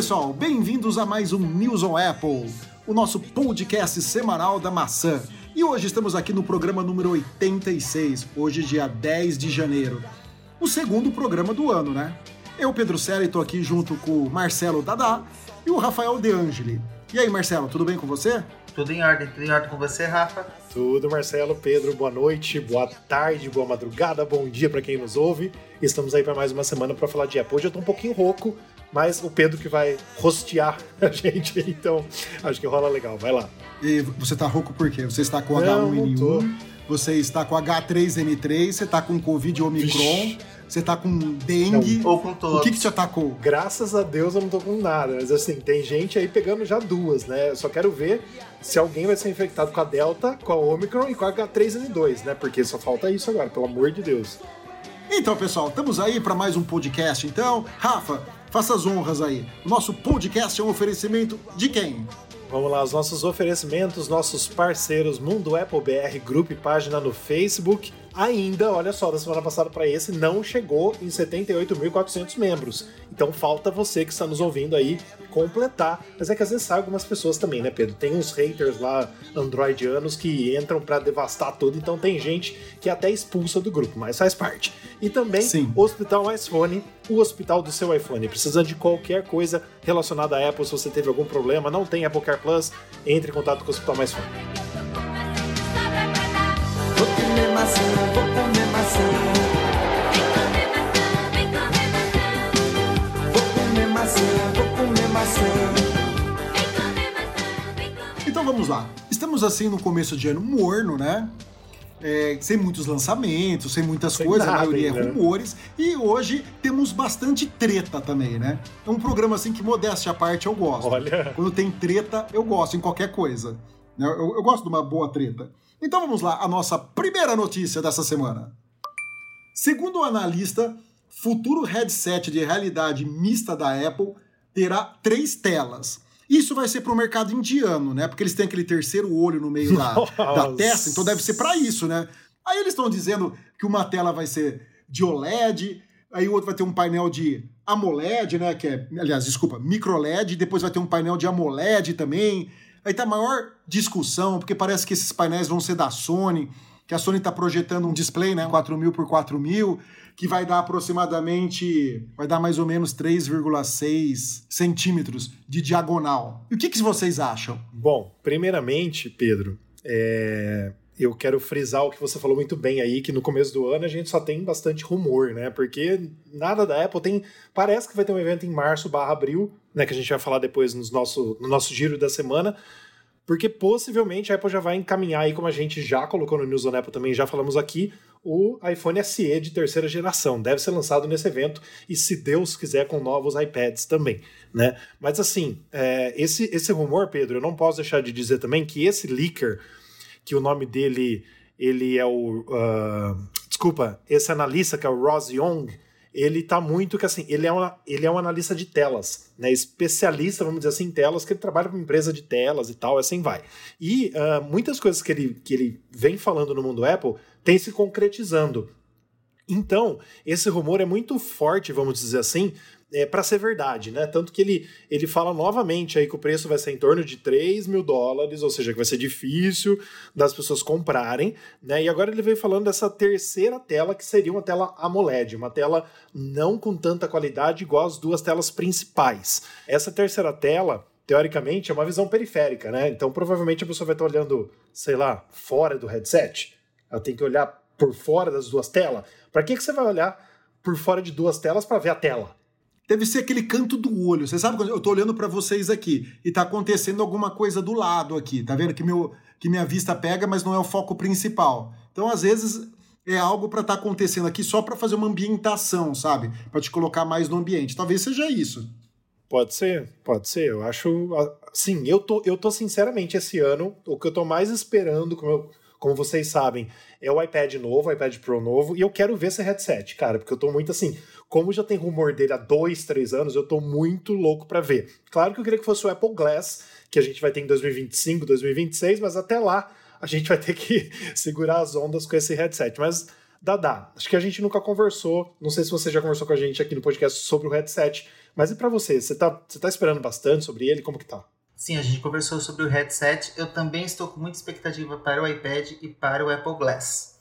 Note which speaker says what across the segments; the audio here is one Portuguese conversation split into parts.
Speaker 1: pessoal? Bem-vindos a mais um News on Apple, o nosso podcast semanal da maçã. E hoje estamos aqui no programa número 86, hoje dia 10 de janeiro. O segundo programa do ano, né? Eu, Pedro Celi, estou aqui junto com o Marcelo Dadá e o Rafael De Angeli. E aí, Marcelo, tudo bem com você?
Speaker 2: Tudo em ordem, tudo em ordem com você, Rafa?
Speaker 3: Tudo, Marcelo, Pedro, boa noite, boa tarde, boa madrugada, bom dia para quem nos ouve. Estamos aí para mais uma semana para falar de Apple. Hoje eu tô um pouquinho rouco, mas o Pedro que vai rostear a gente, então acho que rola legal. Vai lá.
Speaker 1: E você tá rouco por quê? Você está com
Speaker 3: Não, não tô.
Speaker 1: H1N1, você está com H3N3, você está com Covid Omicron,
Speaker 3: Vixe.
Speaker 1: você está com dengue.
Speaker 2: Ou com todos.
Speaker 1: O que, que te atacou?
Speaker 3: Graças a Deus eu não tô com nada, mas assim, tem gente aí pegando já duas, né? Eu só quero ver se alguém vai ser infectado com a Delta, com a Omicron e com a H3N2, né? Porque só falta isso agora, pelo amor de Deus.
Speaker 1: Então, pessoal, estamos aí para mais um podcast. Então, Rafa, faça as honras aí. Nosso podcast é um oferecimento de quem?
Speaker 3: Vamos lá, os nossos oferecimentos, nossos parceiros Mundo Apple BR Group, página no Facebook. Ainda, olha só, da semana passada para esse, não chegou em 78.400 membros. Então falta você que está nos ouvindo aí completar. Mas é que às vezes sai algumas pessoas também, né, Pedro? Tem uns haters lá androidianos que entram para devastar tudo, então tem gente que até expulsa do grupo, mas faz parte. E também
Speaker 1: Sim.
Speaker 3: o Hospital iPhone, o hospital do seu iPhone. Precisando de qualquer coisa relacionada à Apple, se você teve algum problema, não tem Apple Care Plus, entre em contato com o Hospital Mais Fone.
Speaker 4: Vou comer maçã, vou comer maçã. Vou comer maçã, vou comer maçã.
Speaker 1: Então vamos lá. Estamos assim no começo de ano morno, né? É, sem muitos lançamentos, sem muitas
Speaker 3: Sem
Speaker 1: coisas, a
Speaker 3: nada
Speaker 1: maioria é
Speaker 3: né?
Speaker 1: rumores. E hoje temos bastante treta também, né? É um programa assim que, modéstia à parte, eu gosto.
Speaker 3: Olha.
Speaker 1: Quando tem treta, eu gosto, em qualquer coisa. né? Eu, eu gosto de uma boa treta. Então vamos lá, a nossa primeira notícia dessa semana. Segundo o analista, futuro headset de realidade mista da Apple terá três telas. Isso vai ser para o mercado indiano, né? Porque eles têm aquele terceiro olho no meio da, da testa, então deve ser para isso, né? Aí eles estão dizendo que uma tela vai ser de OLED, aí o outro vai ter um painel de AMOLED, né? Que é, aliás, desculpa, microLED, depois vai ter um painel de AMOLED também. Aí tá a maior discussão, porque parece que esses painéis vão ser da Sony, que a Sony está projetando um display, né, 4000 por 4000, que vai dar aproximadamente, vai dar mais ou menos 3,6 centímetros de diagonal. E o que, que vocês acham?
Speaker 3: Bom, primeiramente, Pedro, é, eu quero frisar o que você falou muito bem aí, que no começo do ano a gente só tem bastante rumor, né? Porque nada da Apple tem. Parece que vai ter um evento em março barra abril, né? Que a gente vai falar depois nos nosso, no nosso giro da semana. Porque possivelmente a Apple já vai encaminhar aí, como a gente já colocou no News on Apple também, já falamos aqui, o iPhone SE de terceira geração. Deve ser lançado nesse evento e, se Deus quiser, com novos iPads também, né? Mas assim, é, esse, esse rumor, Pedro, eu não posso deixar de dizer também que esse leaker, que o nome dele ele é o. ah, desculpa, esse analista que é o Ross Young, ele tá muito que assim, ele é, uma, ele é um analista de telas, né? Especialista, vamos dizer assim, em telas, que ele trabalha para uma empresa de telas e tal, assim vai. E ah, muitas coisas que ele, que ele vem falando no mundo Apple têm se concretizando. Então, esse rumor é muito forte, vamos dizer assim, é, para ser verdade, né? Tanto que ele, ele fala novamente aí que o preço vai ser em torno de 3 mil dólares, ou seja, que vai ser difícil das pessoas comprarem, né? E agora ele veio falando dessa terceira tela, que seria uma tela AMOLED, uma tela não com tanta qualidade igual as duas telas principais. Essa terceira tela, teoricamente, é uma visão periférica, né? Então provavelmente a pessoa vai estar olhando, sei lá, fora do headset. Ela tem que olhar por fora das duas telas. Para que, que você vai olhar por fora de duas telas para ver a tela?
Speaker 1: Deve ser aquele canto do olho. Você sabe quando eu tô olhando para vocês aqui e tá acontecendo alguma coisa do lado aqui, tá vendo que meu que minha vista pega, mas não é o foco principal. Então, às vezes é algo para estar acontecendo aqui só para fazer uma ambientação, sabe? Para te colocar mais no ambiente. Talvez seja isso.
Speaker 3: Pode ser, pode ser. Eu acho. Sim, eu tô, eu tô sinceramente esse ano, o que eu tô mais esperando, como, eu- como vocês sabem, é o iPad novo, o iPad Pro novo, e eu quero ver esse headset, cara, porque eu tô muito assim. Como já tem rumor dele há dois, três anos, eu tô muito louco pra ver. Claro que eu queria que fosse o Apple Glass, que a gente vai ter em 2025, 2026, mas até lá a gente vai ter que segurar as ondas com esse headset. Mas Dadá, acho que a gente nunca conversou, não sei se você já conversou com a gente aqui no podcast sobre o headset, Mas e para você? Você tá, você tá esperando bastante sobre ele? Como que tá?
Speaker 2: Sim, a gente conversou sobre o headset. Eu também estou com muita expectativa para o iPad e para o Apple Glass.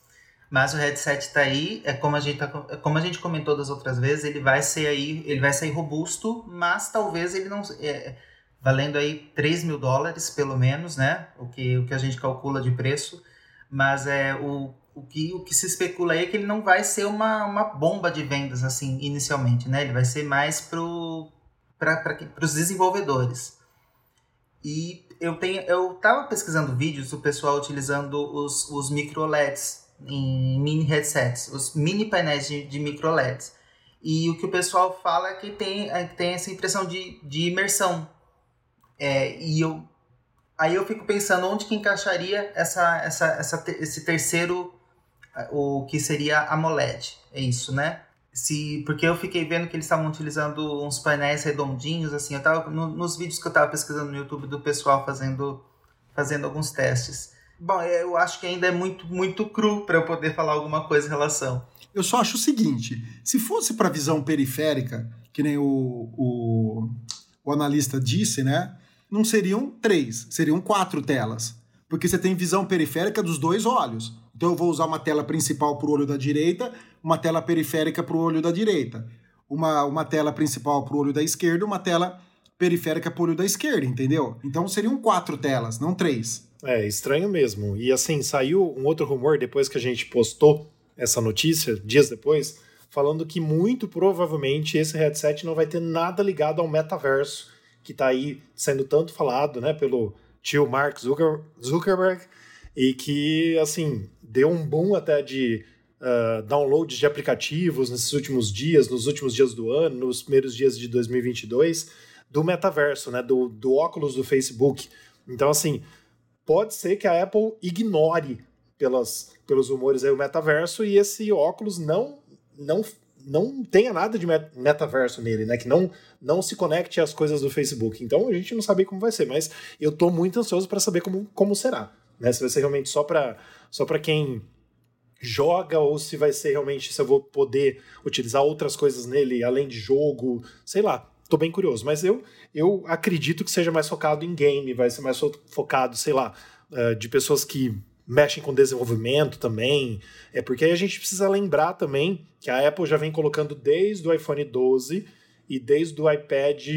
Speaker 2: Mas o headset está aí, é como a gente tá, como a gente comentou das outras vezes, ele vai ser aí, ele vai sair robusto, mas talvez ele não é, valendo aí 3 mil dólares pelo menos, né? O que, o que a gente calcula de preço. Mas é o, o, que, o que se especula aí é que ele não vai ser uma, uma bomba de vendas assim inicialmente, né? Ele vai ser mais para os desenvolvedores. E eu tenho eu tava pesquisando vídeos do pessoal utilizando os, os micro LEDs em mini headsets, os mini painéis de, de micro LEDs. E o que o pessoal fala é que tem, é tem essa impressão de, de imersão. É, e eu, aí eu fico pensando onde que encaixaria essa, essa, essa, esse terceiro, o que seria a AMOLED. É isso, né? Se, porque eu fiquei vendo que eles estavam utilizando uns painéis redondinhos, assim, eu tava no, nos vídeos que eu estava pesquisando no YouTube do pessoal fazendo, fazendo alguns testes. Bom, eu acho que ainda é muito, muito cru para eu poder falar alguma coisa em relação.
Speaker 1: Eu só acho o seguinte: se fosse para visão periférica, que nem o, o, o, analista disse, né? Não seriam três, seriam quatro telas. Porque você tem visão periférica dos dois olhos. Então eu vou usar uma tela principal para o olho da direita, uma tela periférica para o olho da direita. Uma, uma tela principal para o olho da esquerda, uma tela periférica para o olho da esquerda, entendeu? Então seriam quatro telas, não três.
Speaker 3: É, estranho mesmo. E assim, saiu um outro rumor depois que a gente postou essa notícia, dias depois, falando que muito provavelmente esse headset não vai ter nada ligado ao metaverso, que está aí sendo tanto falado, né, pelo tio Mark Zuckerberg, e que, assim, deu um boom até de uh, downloads de aplicativos nesses últimos dias, nos últimos dias do ano, nos primeiros dias de 2022, do metaverso, né, do, do óculos do Facebook. Então, assim, pode ser que a Apple ignore pelas, pelos rumores aí o metaverso e esse óculos não não não tenha nada de metaverso nele, né? Que não não se conecte às coisas do Facebook. Então a gente não sabe como vai ser, mas eu tô muito ansioso para saber como, como será, né? Se vai ser realmente só para só para quem joga ou se vai ser realmente se eu vou poder utilizar outras coisas nele além de jogo, sei lá tô bem curioso. Mas eu, eu acredito que seja mais focado em game, vai ser mais focado, sei lá, uh, de pessoas que mexem com desenvolvimento também. É porque aí a gente precisa lembrar também que a Apple já vem colocando desde o iPhone 12 e desde o iPad.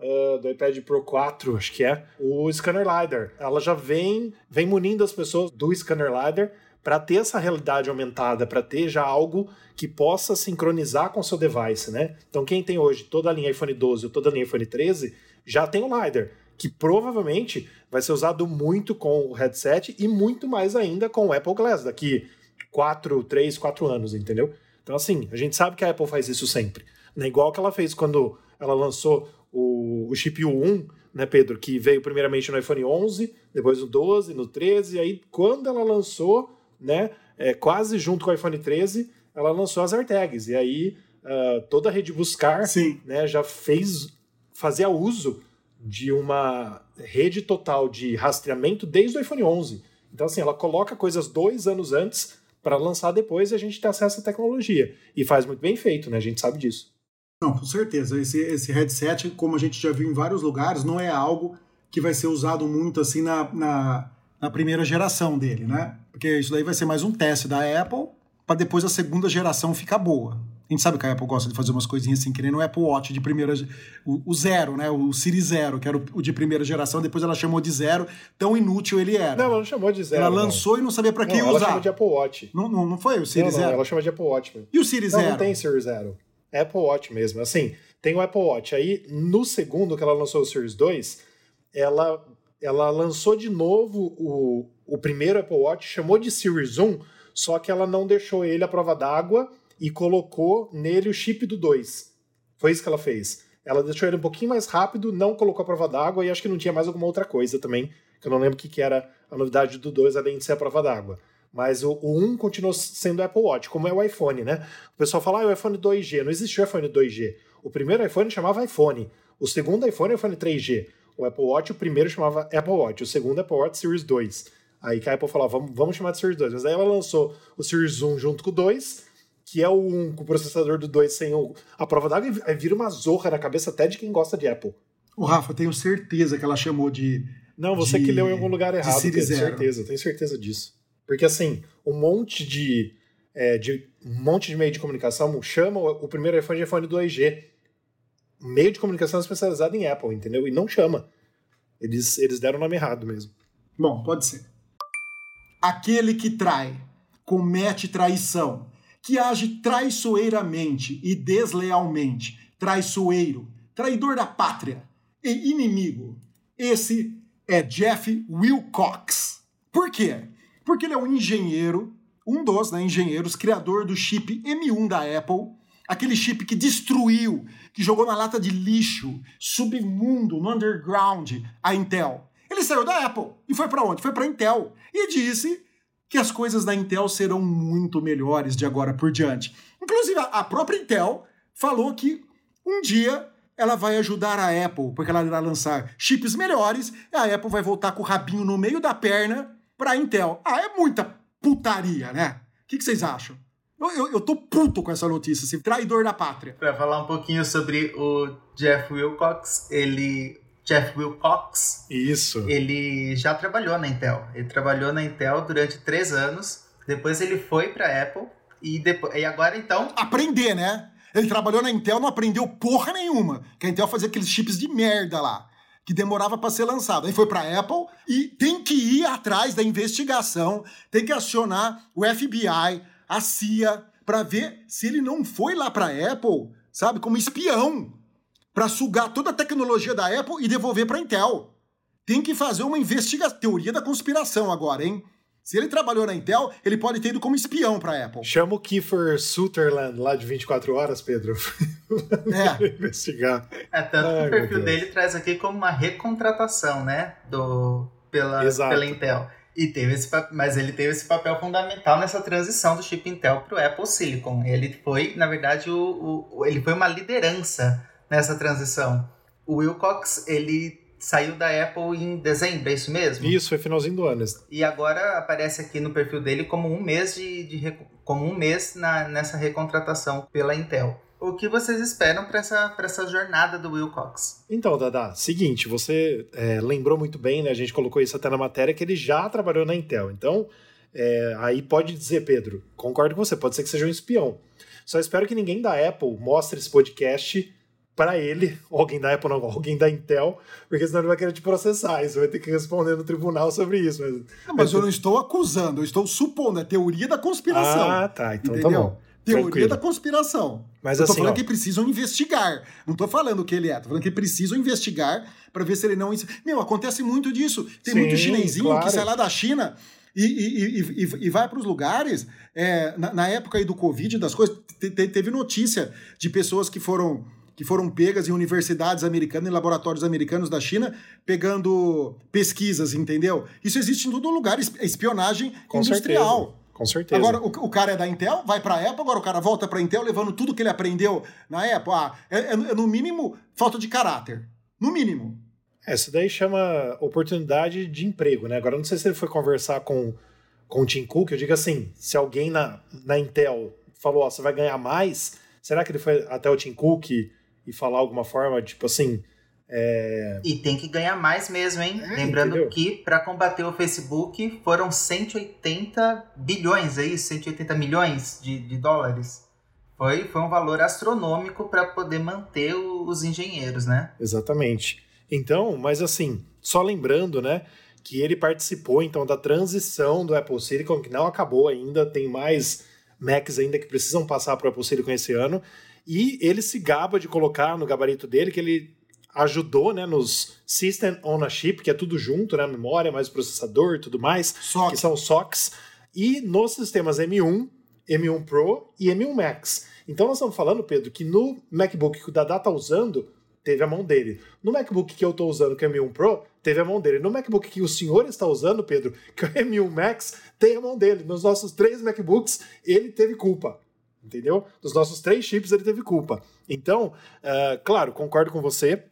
Speaker 3: Uh, do iPad Pro 4, acho que é, o Scanner LiDAR. Ela já vem, vem munindo as pessoas do Scanner LiDAR para ter essa realidade aumentada, para ter já algo que possa sincronizar com o seu device, né? Então quem tem hoje toda a linha iPhone 12 ou toda a linha iPhone 13 já tem o LiDAR, que provavelmente vai ser usado muito com o headset e muito mais ainda com o Apple Glass daqui 4, 3, 4 anos, entendeu? Então assim, a gente sabe que a Apple faz isso sempre. Né? Igual que ela fez quando ela lançou o, o chip U1, né, Pedro, que veio primeiramente no iPhone 11, depois no 12, no 13, e aí quando ela lançou né, é, quase junto com o iPhone 13, ela lançou as AirTags. E aí uh, toda a rede buscar né, já fez fazia uso de uma rede total de rastreamento desde o iPhone 11. Então, assim, ela coloca coisas dois anos antes para lançar depois e a gente tem acesso à tecnologia. E faz muito bem feito, né? A gente sabe disso.
Speaker 1: Não, com certeza. Esse, esse headset, como a gente já viu em vários lugares, não é algo que vai ser usado muito assim na, na, na primeira geração dele, né? Porque isso daí vai ser mais um teste da Apple para depois a segunda geração ficar boa. A gente sabe que a Apple gosta de fazer umas coisinhas assim, que nem no Apple Watch de primeira. O, o zero, né? O Siri Zero, que era o, o, de primeira geração, depois ela chamou de zero, tão inútil ele era.
Speaker 3: Não, ela não chamou de zero.
Speaker 1: Ela lançou não. e não sabia para que usar. Ela
Speaker 3: chamou de Apple Watch.
Speaker 1: Não, não, não foi o Siri
Speaker 3: não,
Speaker 1: Zero?
Speaker 3: ela chama de Apple Watch mesmo.
Speaker 1: E o Siri Zero?
Speaker 3: Não, tem Siri Zero. É Apple Watch mesmo. Assim, tem o Apple Watch. Aí, no segundo que ela lançou o Series 2, ela, ela lançou de novo o, o primeiro Apple Watch, chamou de Series 1, só que ela não deixou ele à prova d'água e colocou nele o chip do 2. Foi isso que ela fez. Ela deixou ele um pouquinho mais rápido, não colocou a prova d'água e acho que não tinha mais alguma outra coisa também, que eu não lembro o que, que era a novidade do 2, além de ser a prova d'água. Mas o, o 1 continuou sendo Apple Watch, como é o iPhone, né? O pessoal fala, ah, o iPhone 2G. Não existiu iPhone 2G. O primeiro iPhone chamava iPhone. O segundo iPhone é o iPhone 3G. O Apple Watch, o primeiro chamava Apple Watch. O segundo Apple Watch Series 2. Aí que a Apple falou, vamos, vamos chamar de Series 2. Mas aí ela lançou o Series 1 junto com o 2, que é o 1 com o processador do 2 sem o, a prova d'água, e vira uma zorra na cabeça até de quem gosta de Apple.
Speaker 1: O Rafa, eu tenho certeza que ela chamou de.
Speaker 3: Não, você
Speaker 1: de,
Speaker 3: que leu em algum lugar errado,
Speaker 1: tenho
Speaker 3: certeza, tenho certeza disso. Porque assim, um monte de, é, de um monte de meio de comunicação chama o primeiro iPhone de iPhone 2G. Meio de comunicação especializado em Apple, entendeu? E não chama. Eles, eles deram o nome errado mesmo.
Speaker 1: Bom, pode ser. Aquele que trai, comete traição, que age traiçoeiramente e deslealmente, traiçoeiro, traidor da pátria e inimigo. Esse é Jeff Wilcox. Por quê? Porque ele é um engenheiro, um dos né, engenheiros, criador do chip M1 da Apple, aquele chip que destruiu, que jogou na lata de lixo, submundo, no underground, a Intel. Ele saiu da Apple e foi para onde? Foi para Intel e disse que as coisas da Intel serão muito melhores de agora por diante. Inclusive, a própria Intel falou que um dia ela vai ajudar a Apple, porque ela irá lançar chips melhores, e a Apple vai voltar com o rabinho no meio da perna para a Intel. Ah, é muita putaria, né? O que, que vocês acham? Eu, eu, eu, tô puto com essa notícia, esse traidor da pátria.
Speaker 2: Para falar um pouquinho sobre o Jeff Wilcox, ele. Jeff Wilcox.
Speaker 3: Isso.
Speaker 2: Ele já trabalhou na Intel. Ele trabalhou na Intel durante três anos. Depois ele foi para Apple. E, depois, e agora então.
Speaker 1: Aprender, né? Ele trabalhou na Intel, não aprendeu porra nenhuma. Que a Intel fazia aqueles chips de merda lá que demorava para ser lançado. Aí foi para a Apple e tem que ir atrás da investigação, tem que acionar o FBI, a CIA, para ver se ele não foi lá para a Apple, sabe, como espião, para sugar toda a tecnologia da Apple e devolver para a Intel. Tem que fazer uma investigação, teoria da conspiração agora, hein? Se ele trabalhou na Intel, ele pode ter ido como espião para a Apple.
Speaker 3: Chama o Kiefer Sutherland lá de 24 horas, Pedro.
Speaker 1: É.
Speaker 3: investigar.
Speaker 2: É, tanto Ai, que o perfil dele traz aqui como uma recontratação, né? Do, pela, pela Intel. E teve esse, mas ele teve esse papel fundamental nessa transição do chip Intel para o Apple Silicon. Ele foi, na verdade, o, o, ele foi uma liderança nessa transição. O Wilcox, ele saiu da Apple em dezembro, é isso mesmo?
Speaker 3: Isso, foi finalzinho do ano.
Speaker 2: E agora aparece aqui no perfil dele como um mês de, de como um mês na, nessa recontratação pela Intel. O que vocês esperam para essa, essa jornada do Will Cox?
Speaker 3: Então, Dada, seguinte, você é, lembrou muito bem, né? A gente colocou isso até na matéria, que ele já trabalhou na Intel. Então, é, aí pode dizer, Pedro, concordo com você, pode ser que seja um espião. Só espero que ninguém da Apple mostre esse podcast para ele, alguém da Apple, não, alguém da Intel, porque senão ele vai querer te processar. Você vai ter que responder no tribunal sobre isso. Mas,
Speaker 1: não, mas eu não estou acusando, eu estou supondo, é teoria da conspiração.
Speaker 3: Ah, tá. Então tá entendeu? tá bom.
Speaker 1: Teoria Tranquilo. da conspiração.
Speaker 3: Mas
Speaker 1: eu
Speaker 3: assim,
Speaker 1: tô falando
Speaker 3: ó,
Speaker 1: que precisam investigar. Não tô falando que ele é, tô falando que precisam investigar para ver se ele não. Meu, acontece muito disso. Tem
Speaker 3: Sim,
Speaker 1: muito chinesinho
Speaker 3: claro.
Speaker 1: que sai lá da China e, e, e, e vai para os lugares. É, na, na, época aí do Covid, das coisas, te, te, teve notícia de pessoas que foram que foram pegas em universidades americanas, em laboratórios americanos da China, pegando pesquisas, entendeu? Isso existe em todo lugar, espionagem
Speaker 3: Com
Speaker 1: industrial.
Speaker 3: Certeza. Com certeza.
Speaker 1: Agora, o, o, cara é da Intel, vai para a Apple, agora o cara volta para a Intel levando tudo que ele aprendeu na Apple. Ah, é, é, é, no mínimo falta de caráter. No mínimo.
Speaker 3: É, isso daí chama oportunidade de emprego, né? Agora, não sei se ele foi conversar com, com o Tim Cook, eu digo assim, se alguém na, na Intel falou, ó, você vai ganhar mais, será que ele foi até o Tim Cook e falar alguma forma, tipo assim. É...
Speaker 2: E tem que ganhar mais mesmo, hein? É, Lembrando entendeu? que para combater o Facebook foram 180 bilhões, é isso? 180 milhões de, de dólares. Foi, foi um valor astronômico para poder manter o, os engenheiros, né?
Speaker 3: Exatamente. Então, mas assim, só lembrando, né? Que ele participou então da transição do Apple Silicon, que não acabou ainda, tem mais Macs ainda que precisam passar para o Apple Silicon esse ano. E ele se gaba de colocar no gabarito dele que ele ajudou né, nos System Chip, que é tudo junto, né, memória, mais processador e tudo mais,
Speaker 1: SOC.
Speaker 3: que são SOCs, e nos sistemas M1, M1 Pro e M1 Max. Então nós estamos falando, Pedro, que no MacBook que o Dada está usando, teve a mão dele. No MacBook que eu estou usando, que é o M1 Pro, teve a mão dele. No MacBook que o senhor está usando, Pedro, que é o M1 Max, tem a mão dele. Nos nossos três MacBooks, ele teve culpa entendeu? Dos nossos três chips ele teve culpa. Então, uh, claro, concordo com você.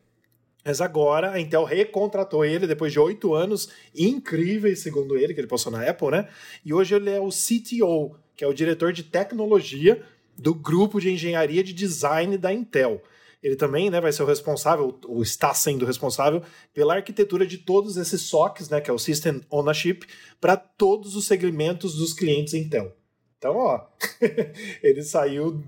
Speaker 3: Mas agora a Intel recontratou ele depois de oito anos incríveis, segundo ele, que ele passou na Apple, né? E hoje ele é o CTO, que é o diretor de tecnologia do grupo de engenharia de design da Intel. Ele também né, vai ser o responsável, ou está sendo responsável, pela arquitetura de todos esses SOCs, né, que é o System Ownership, para todos os segmentos dos clientes Intel. Então, ó, ele saiu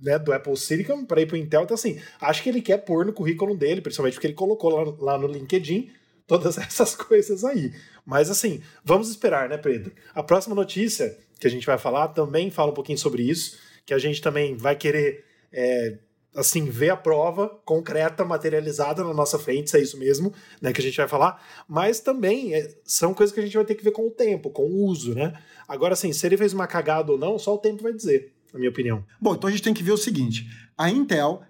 Speaker 3: né, do Apple Silicon para ir para o Intel. Então, assim, acho que ele quer pôr no currículo dele, principalmente porque ele colocou lá, lá no LinkedIn todas essas coisas aí. Mas, assim, vamos esperar, né, Pedro? A próxima notícia que a gente vai falar também fala um pouquinho sobre isso, que a gente também vai querer. É, assim, ver a prova concreta, materializada na nossa frente, se é isso mesmo, né, que a gente vai falar, mas também é, são coisas que a gente vai ter que ver com o tempo, com o uso, né? Agora, assim, se ele fez uma cagada ou não, só o tempo vai dizer na minha opinião.
Speaker 1: Bom, então a gente tem que ver o seguinte: a Intel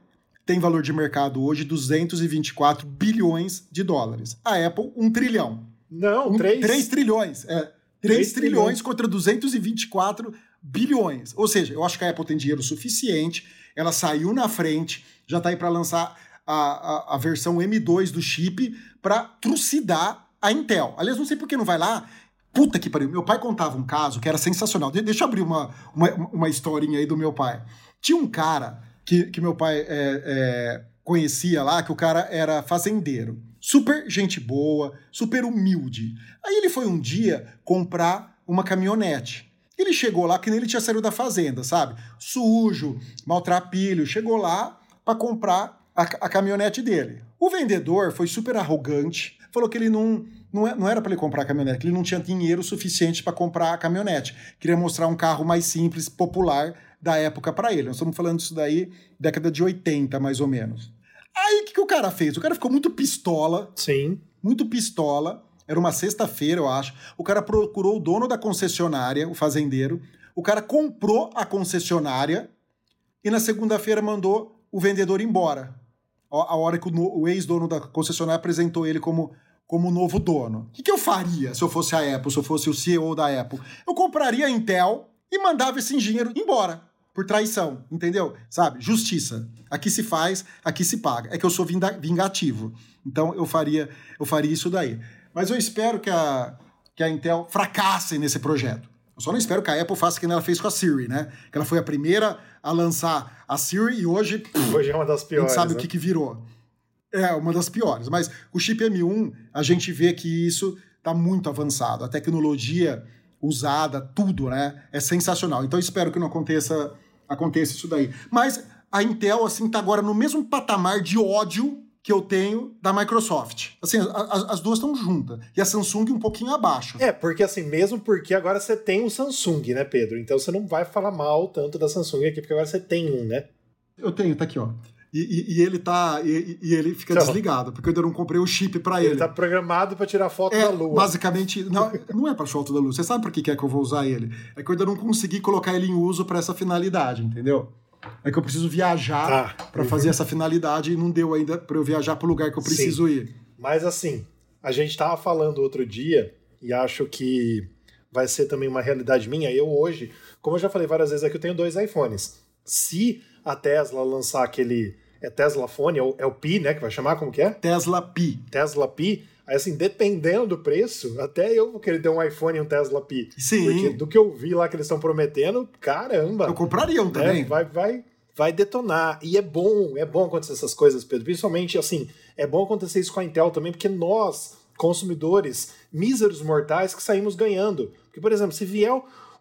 Speaker 1: tem valor de mercado hoje 224 bilhões de dólares. A Apple, um trilhão.
Speaker 3: Não,
Speaker 1: um,
Speaker 3: 3.
Speaker 1: 3 trilhões. É, 3, 3 trilhões, trilhões contra 224 bilhões. Ou seja, eu acho que a Apple tem dinheiro suficiente, ela saiu na frente, já está aí para lançar a, a, a, versão M2 do chip para trucidar a Intel. Aliás, não sei por que não vai lá Puta que pariu. Meu pai contava um caso que era sensacional. deixa eu abrir uma, uma, uma historinha aí do meu pai. Tinha um cara que, que meu pai é, é, conhecia lá, que o cara era fazendeiro. Super gente boa, super humilde. Aí ele foi um dia comprar uma caminhonete. Ele chegou lá que nem ele tinha saído da fazenda, sabe? Sujo, maltrapilho. Chegou lá para comprar a, a caminhonete dele. O vendedor foi super arrogante, falou que ele não não, é, não era para ele comprar a caminhonete, ele não tinha dinheiro suficiente para comprar a caminhonete. Queria mostrar um carro mais simples, popular da época para ele. Nós estamos falando disso daí, década de 80, mais ou menos. Aí o que, que o cara fez? O cara ficou muito pistola.
Speaker 3: Sim.
Speaker 1: Muito pistola. Era uma sexta-feira, eu acho. O cara procurou o dono da concessionária, o fazendeiro. O cara comprou a concessionária e na segunda-feira mandou o vendedor embora. A hora que o, o ex-dono da concessionária apresentou ele como como novo dono. O que, que eu faria se eu fosse a Apple, se eu fosse o CEO da Apple? Eu compraria a Intel e mandava esse engenheiro embora por traição, entendeu? Sabe? Justiça. Aqui se faz, aqui se paga. É que eu sou vingativo. Então eu faria, eu faria isso daí. Mas eu espero que a, que a Intel fracasse nesse projeto. Eu só não espero que a Apple faça o que ela fez com a Siri, né? Que ela foi a primeira a lançar a Siri e hoje.
Speaker 3: Hoje é uma das piores.
Speaker 1: A gente sabe
Speaker 3: né?
Speaker 1: o que, que virou. É, uma das piores. Mas o chip M1, a gente vê que isso está muito avançado. A tecnologia usada, tudo, né? É sensacional. Então espero que não aconteça, aconteça isso daí. Mas a Intel, assim, tá agora no mesmo patamar de ódio que eu tenho da Microsoft. Assim, as, as duas estão juntas. E a Samsung um pouquinho abaixo.
Speaker 3: É, porque assim, mesmo porque agora você tem o Samsung, né, Pedro? Então você não vai falar mal tanto da Samsung aqui, porque agora você tem um, né?
Speaker 1: Eu tenho, tá aqui, ó. E, e, e, ele tá. E, e ele fica então, desligado, porque eu ainda não comprei o chip para ele.
Speaker 3: Ele tá programado para tirar foto
Speaker 1: é,
Speaker 3: da Lua.
Speaker 1: Basicamente, não, não é para foto da Lua. Você sabe por que é que eu vou usar ele? É que eu ainda não consegui colocar ele em uso para essa finalidade, entendeu? É que eu preciso viajar tá. para uhum. fazer essa finalidade e não deu ainda para eu viajar para o lugar que eu preciso Sim. ir.
Speaker 3: Mas assim, a gente tava falando outro dia e acho que vai ser também uma realidade minha. Eu hoje, como eu já falei várias vezes aqui, eu tenho dois iPhones. Se a Tesla lançar aquele é Tesla Phone, é o, é o Pi, né, que vai chamar, como que é?
Speaker 1: Tesla Pi.
Speaker 3: Tesla Pi. Aí, assim, dependendo do preço, até eu vou querer ter um iPhone e um Tesla Pi.
Speaker 1: Sim.
Speaker 3: Porque do que eu vi lá que eles estão prometendo, caramba.
Speaker 1: Eu compraria um né, também.
Speaker 3: Vai, vai, vai detonar. E é bom, é bom acontecer essas coisas, Pedro. Principalmente, assim, é bom acontecer isso com a Intel também, porque nós, consumidores, míseros mortais, que saímos ganhando. Porque, por exemplo, se vier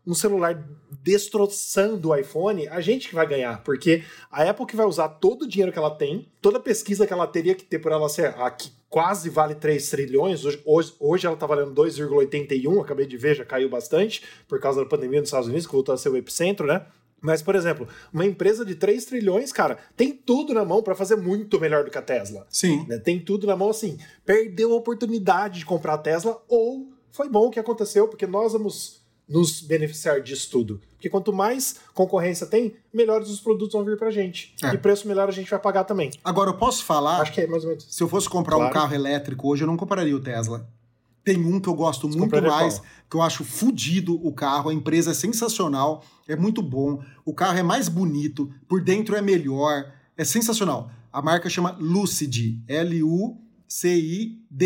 Speaker 3: um celular destroçando o iPhone, a gente que vai ganhar, porque a Apple que vai usar todo o dinheiro que ela tem, toda a pesquisa que ela teria que ter por ela ser a que quase vale 3 trilhões, hoje, hoje, hoje ela está valendo 2,81, acabei de ver, já caiu bastante por causa da pandemia nos Estados Unidos, que voltou a ser o epicentro, né? Mas, por exemplo, uma empresa de 3 trilhões, cara, tem tudo na mão para fazer muito melhor do que a Tesla.
Speaker 1: Sim.
Speaker 3: Né? Tem tudo na mão assim. Perdeu a oportunidade de comprar a Tesla ou foi bom o que aconteceu, porque nós vamos nos beneficiar disso tudo. Porque quanto mais concorrência tem, melhores os produtos vão vir pra gente. É. E preço melhor a gente vai pagar também.
Speaker 1: Agora, eu posso falar.
Speaker 3: Acho que é mais ou menos.
Speaker 1: Se eu fosse comprar claro. um carro elétrico hoje, eu não compraria o Tesla. Tem um que eu gosto Você muito mais, que eu acho fodido o carro, a empresa é sensacional, é muito bom, o carro é mais bonito, por dentro é melhor, é sensacional. A marca chama Lucid, L-U-C-I-D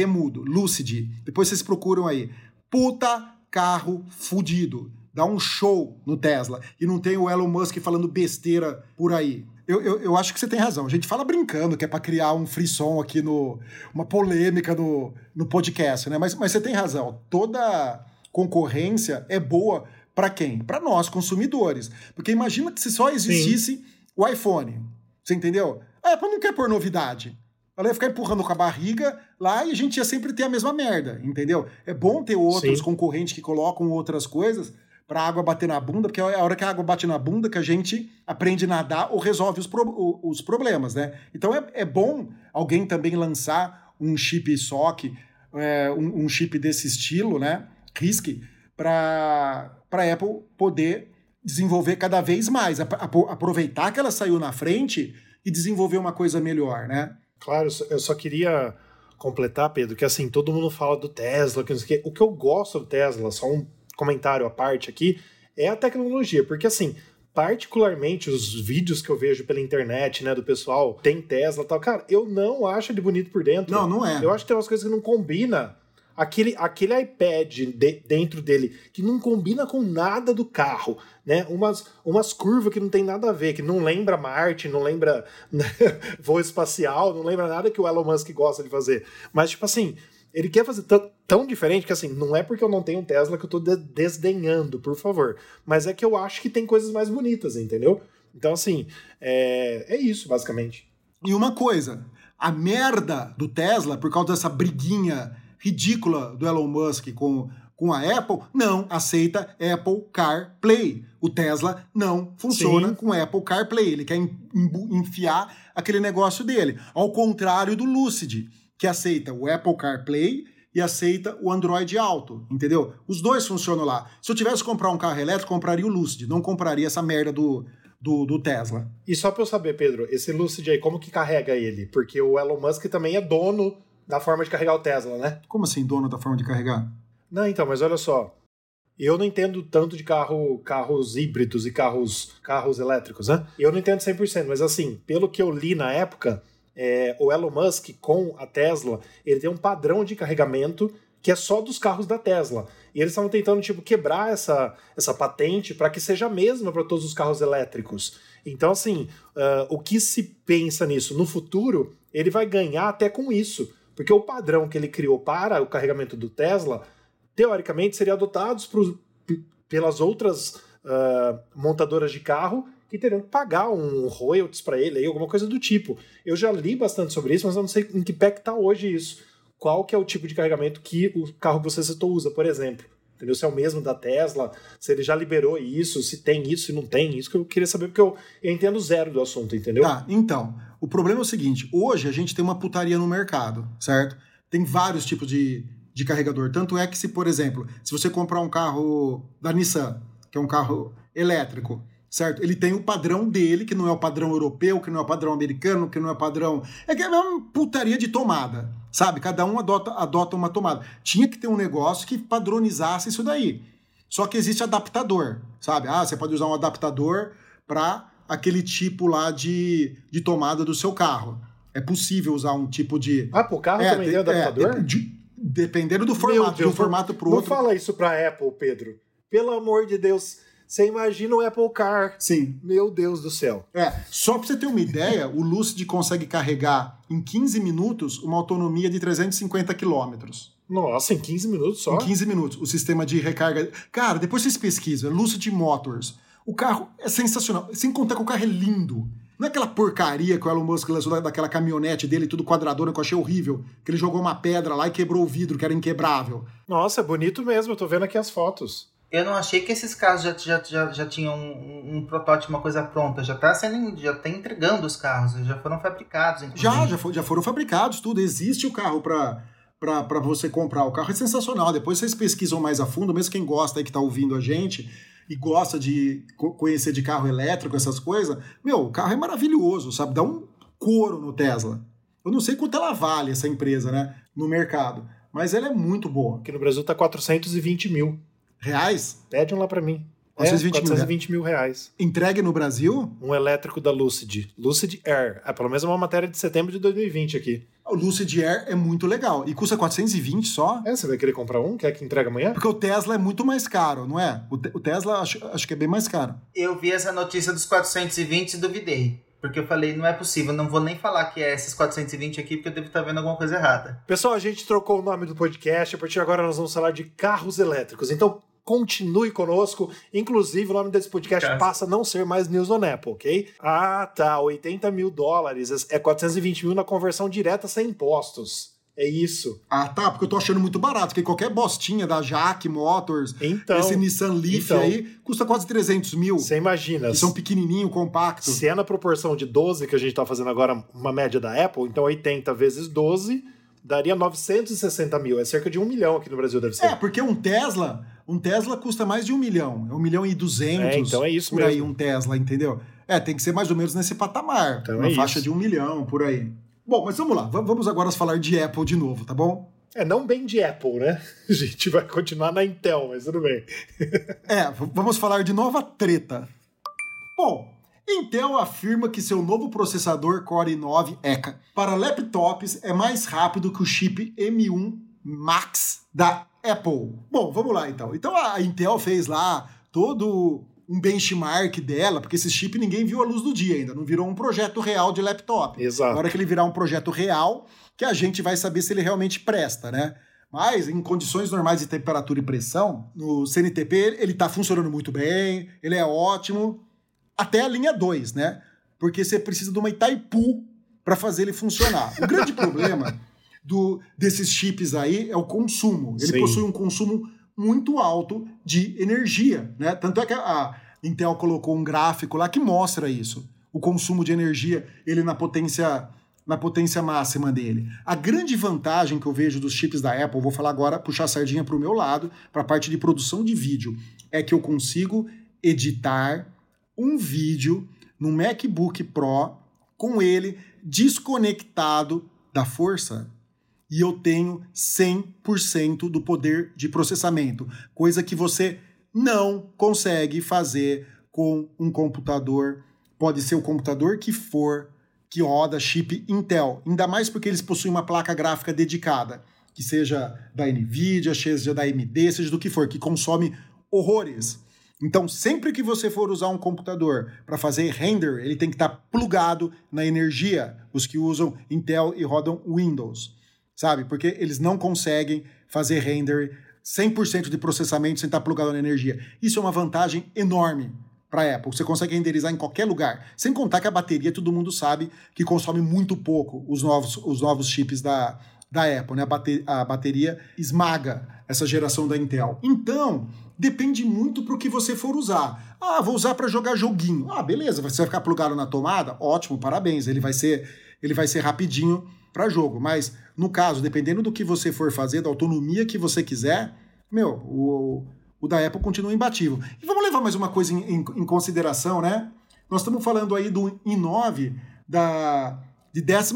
Speaker 1: mudo, Lucid. Depois vocês procuram aí. Puta carro fudido. dá um show no Tesla e não tem o Elon Musk falando besteira por aí. Eu, eu, eu acho que você tem razão. A gente fala brincando que é para criar um frisson aqui no. uma polêmica no, no podcast, né? Mas, mas você tem razão. Toda concorrência é boa para quem? Para nós, consumidores. Porque imagina que se só existisse Sim. o iPhone. Você entendeu? A Apple não quer pôr novidade. Ela ia ficar empurrando com a barriga lá e a gente ia sempre ter a mesma merda, entendeu? É bom ter outros Sim. concorrentes que colocam outras coisas para a água bater na bunda, porque é a hora que a água bate na bunda que a gente aprende a nadar ou resolve os, pro, os problemas, né? Então é, é bom alguém também lançar um chip SOC, é, um, um, chip desse estilo, né? RISC, para a Apple poder desenvolver cada vez mais, aproveitar que ela saiu na frente e desenvolver uma coisa melhor, né?
Speaker 3: Claro, eu só queria completar, Pedro, que assim, todo mundo fala do Tesla, que não sei o que. O que eu gosto do Tesla, só um comentário à parte aqui, é a tecnologia, porque assim, particularmente os vídeos que eu vejo pela internet, né, do pessoal, tem Tesla e tal, cara, eu não acho ele bonito por dentro.
Speaker 1: Não, não é.
Speaker 3: Eu acho que tem umas coisas que não combina aquele, aquele iPad de, dentro dele que não combina com nada do carro, né? Umas, umas curvas que não tem nada a ver, que não lembra Marte, não lembra né, voo espacial, não lembra nada que o Elon Musk gosta de fazer. Mas, tipo assim, ele quer fazer tão diferente que, assim, não é porque eu não tenho um Tesla que eu tô de desdenhando, por favor. Mas é que eu acho que tem coisas mais bonitas, entendeu? Então, assim, é, é isso, basicamente.
Speaker 1: E uma coisa, a merda do Tesla, por causa dessa briguinha ridícula do Elon Musk com, com a Apple, não aceita Apple CarPlay. O Tesla não funciona Sim. com Apple CarPlay. Ele quer enfiar aquele negócio dele. Ao contrário do Lucid, que aceita o Apple CarPlay e aceita o Android Auto, entendeu? Os dois funcionam lá. Se eu tivesse que comprar um carro elétrico, compraria o Lucid, não compraria essa merda do, do, do, Tesla.
Speaker 3: E só para eu saber, Pedro, esse Lucid aí, como que carrega ele? Porque o Elon Musk também é dono da forma de carregar o Tesla, né?
Speaker 1: Como assim, dono da forma de carregar?
Speaker 3: Não, então, mas olha só. Eu não entendo tanto de carro, carros híbridos e carros, carros elétricos, né? Eu não entendo 100%, mas assim, pelo que eu li na época, é, o Elon Musk com a Tesla, ele tem um padrão de carregamento que é só dos carros da Tesla. E eles estavam tentando tipo quebrar essa, essa patente para que seja a mesma para todos os carros elétricos. Então, assim, uh, o que se pensa nisso? No futuro, ele vai ganhar até com isso. Porque o padrão que ele criou para o carregamento do Tesla, teoricamente, seria adotado por, pelas outras uh, montadoras de carro que teriam que pagar um royalties para ele, aí, alguma coisa do tipo. Eu já li bastante sobre isso, mas eu não sei em que pé que tá hoje isso. Qual que é o tipo de carregamento que o carro que você citou usa, por exemplo. Entendeu? Se é o mesmo da Tesla, se ele já liberou isso, se tem isso, se não tem isso, que eu queria saber, porque eu, eu entendo zero do assunto, entendeu?
Speaker 1: Tá, então, o problema é o seguinte: hoje a gente tem uma putaria no mercado, certo? Tem vários tipos de, de carregador. Tanto é que, se, por exemplo, se você comprar um carro da Nissan, que é um carro elétrico, certo? Ele tem o padrão dele, que não é o padrão europeu, que não é o padrão americano, que não é o padrão. É que é uma putaria de tomada, sabe? Cada um adota, adota uma tomada. Tinha que ter um negócio que padronizasse isso daí. Só que existe adaptador, sabe? Ah, você pode usar um adaptador para aquele tipo lá de, de tomada do seu carro. É possível usar um tipo de.
Speaker 3: Ah, pro carro é, também tem adaptador? É,
Speaker 1: de, dependendo do formato, Deus, de um formato pro
Speaker 3: não
Speaker 1: outro.
Speaker 3: Não fala isso pra Apple, Pedro. Pelo amor de Deus. Você imagina o Apple Car.
Speaker 1: Sim.
Speaker 3: Meu Deus do céu.
Speaker 1: É, só pra você ter uma ideia, o Lucid consegue carregar em 15 minutos uma autonomia de 350 quilômetros.
Speaker 3: Nossa, em 15 minutos só?
Speaker 1: Em 15 minutos. O sistema de recarga. Cara, depois vocês pesquisam, Lucid Motors. O carro é sensacional. Sem contar que o carro é lindo. Não é aquela porcaria que o Elon Musk lançou daquela caminhonete dele, tudo quadradona, que eu achei horrível. Que ele jogou uma pedra lá e quebrou o vidro, que era inquebrável.
Speaker 3: Nossa, é bonito mesmo, eu tô vendo aqui as fotos.
Speaker 2: Eu não achei que esses carros já, já, já, já tinham um, um, protótipo, uma coisa pronta. Já tá sendo, já tá entregando os carros, já foram fabricados. Inclusive.
Speaker 1: Já, já, for, já foram fabricados, tudo. Existe o carro para para você comprar. O carro é sensacional. Depois vocês pesquisam mais a fundo, mesmo quem gosta aí que tá ouvindo a gente e gosta de conhecer de carro elétrico, essas coisas, meu, o carro é maravilhoso, sabe? Dá um couro no Tesla. Eu não sei quanto ela vale, essa empresa, né? No mercado. Mas ela é muito boa.
Speaker 3: Aqui no Brasil tá 420 mil.
Speaker 1: Reais?
Speaker 3: Pede um lá para mim.
Speaker 1: 420,
Speaker 3: é, 420 mil, reais.
Speaker 1: Entregue no Brasil?
Speaker 3: Um elétrico da Lucid. Lucid Air. É, pelo menos é uma matéria de setembro de 2020 aqui.
Speaker 1: O Lucid Air é muito legal. E custa 420 só.
Speaker 3: É, você vai querer comprar um? Quer que entregue amanhã?
Speaker 1: Porque o Tesla é muito mais caro, não é? O, te- o Tesla acho, acho que é bem mais caro.
Speaker 2: Eu vi essa notícia dos 420 e duvidei. Porque eu falei, não é possível, não vou nem falar que é esses 420 aqui, porque eu devo estar vendo alguma coisa errada.
Speaker 3: Pessoal, a gente trocou o nome do podcast. A partir de agora nós vamos falar de carros elétricos. Então continue conosco. Inclusive, o nome desse podcast
Speaker 2: Caso.
Speaker 3: passa a não ser mais News on Apple, ok? Ah, tá. 80 mil dólares. É 420 mil na conversão direta sem impostos. É isso.
Speaker 1: Ah, tá, porque eu tô achando muito barato, porque qualquer bostinha da Jaque Motors,
Speaker 3: Então,
Speaker 1: esse Nissan Leaf
Speaker 3: então.
Speaker 1: aí, custa quase 300 mil.
Speaker 3: você imagina.
Speaker 1: E são pequenininho, compacto.
Speaker 3: Se é na proporção de 12 que a gente tá fazendo agora, uma média da Apple, então 80 vezes 12 daria 960 mil. É cerca de um milhão aqui no Brasil, deve ser.
Speaker 1: É, porque um Tesla, um Tesla custa mais de um milhão. É um milhão e duzentos.
Speaker 3: É, então é isso
Speaker 1: por aí
Speaker 3: mesmo.
Speaker 1: um Tesla, entendeu? É, tem que ser mais ou menos nesse patamar.
Speaker 3: Então
Speaker 1: uma
Speaker 3: é
Speaker 1: faixa
Speaker 3: isso.
Speaker 1: de um milhão, por aí. Bom, mas vamos lá. va- Vamos agora falar de Apple de novo, tá bom?
Speaker 3: É, não bem de Apple, né? A gente vai continuar na Intel, mas tudo bem.
Speaker 1: É, vamos falar de nova treta. Bom, Intel afirma que seu novo processador Core i9 ECA para laptops é mais rápido que o chip M1 Max da Apple. Bom, vamos lá então. Então a Intel fez lá todo um benchmark dela, porque esse chip ninguém viu a luz do dia ainda, não virou um projeto real de laptop.
Speaker 3: Exato.
Speaker 1: Na hora que ele virar um projeto real, que a gente vai saber se ele realmente presta, né? Mas em condições normais de temperatura e pressão, no CNTP ele está funcionando muito bem, ele é ótimo, até a linha 2, né? Porque você precisa de uma Itaipu para fazer ele funcionar. O grande problema do, desses chips aí é o consumo. Ele
Speaker 3: Sim.
Speaker 1: possui um consumo muito alto de energia, né? Tanto é que a Intel colocou um gráfico lá que mostra isso. O consumo de energia, ele na potência na potência máxima dele. A grande vantagem que eu vejo dos chips da Apple, vou falar agora, puxar a sardinha para o meu lado, para a parte de produção de vídeo, é que eu consigo editar um vídeo no MacBook Pro com ele desconectado da força e eu tenho 100% do poder de processamento, coisa que você não consegue fazer com um computador. Pode ser o computador que for que roda chip Intel, ainda mais porque eles possuem uma placa gráfica dedicada, que seja da Nvidia, seja da AMD, seja do que for, que consome horrores. Então, sempre que você for usar um computador para fazer render, ele tem que estar plugado na energia, os que usam Intel e rodam Windows, sabe? Porque eles não conseguem fazer render 100% de processamento sem estar plugado na energia. Isso é uma vantagem enorme para a Apple. Você consegue renderizar em qualquer lugar. Sem contar que a bateria, todo mundo sabe que consome muito pouco os novos, os novos chips da, da Apple. Né? A, bate- a bateria esmaga essa geração da Intel. Então, depende muito para o que você for usar. Ah, vou usar para jogar joguinho. Ah, beleza, você vai ficar plugado na tomada? Ótimo, parabéns. Ele vai ser, ele vai ser rapidinho para jogo. Mas, no caso, dependendo do que você for fazer, da autonomia que você quiser, meu, o, o da Apple continua imbatível. E vamos levar mais uma coisa em, em- em consideração, né? Nós estamos falando aí do i9 da, de 12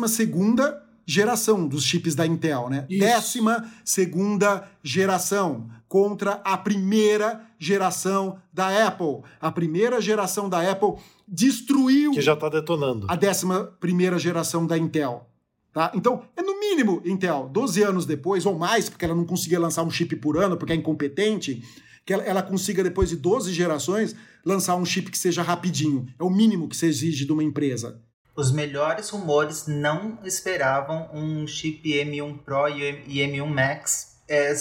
Speaker 1: geração dos chips da Intel, né?
Speaker 3: Isso.
Speaker 1: Décima segunda geração contra a primeira geração da Apple. A primeira geração da Apple destruiu
Speaker 3: Que já tá detonando.
Speaker 1: a 11 primeira geração da Intel. Tá? Então, é no mínimo, Intel, 12 anos depois, ou mais, porque ela não conseguia lançar um chip por ano, porque é incompetente, que ela, ela consiga, depois de 12 gerações, lançar um chip que seja rapidinho. É o mínimo que se exige de uma empresa.
Speaker 2: Os melhores rumores não esperavam um chip M1 Pro e M- e M1 Max é,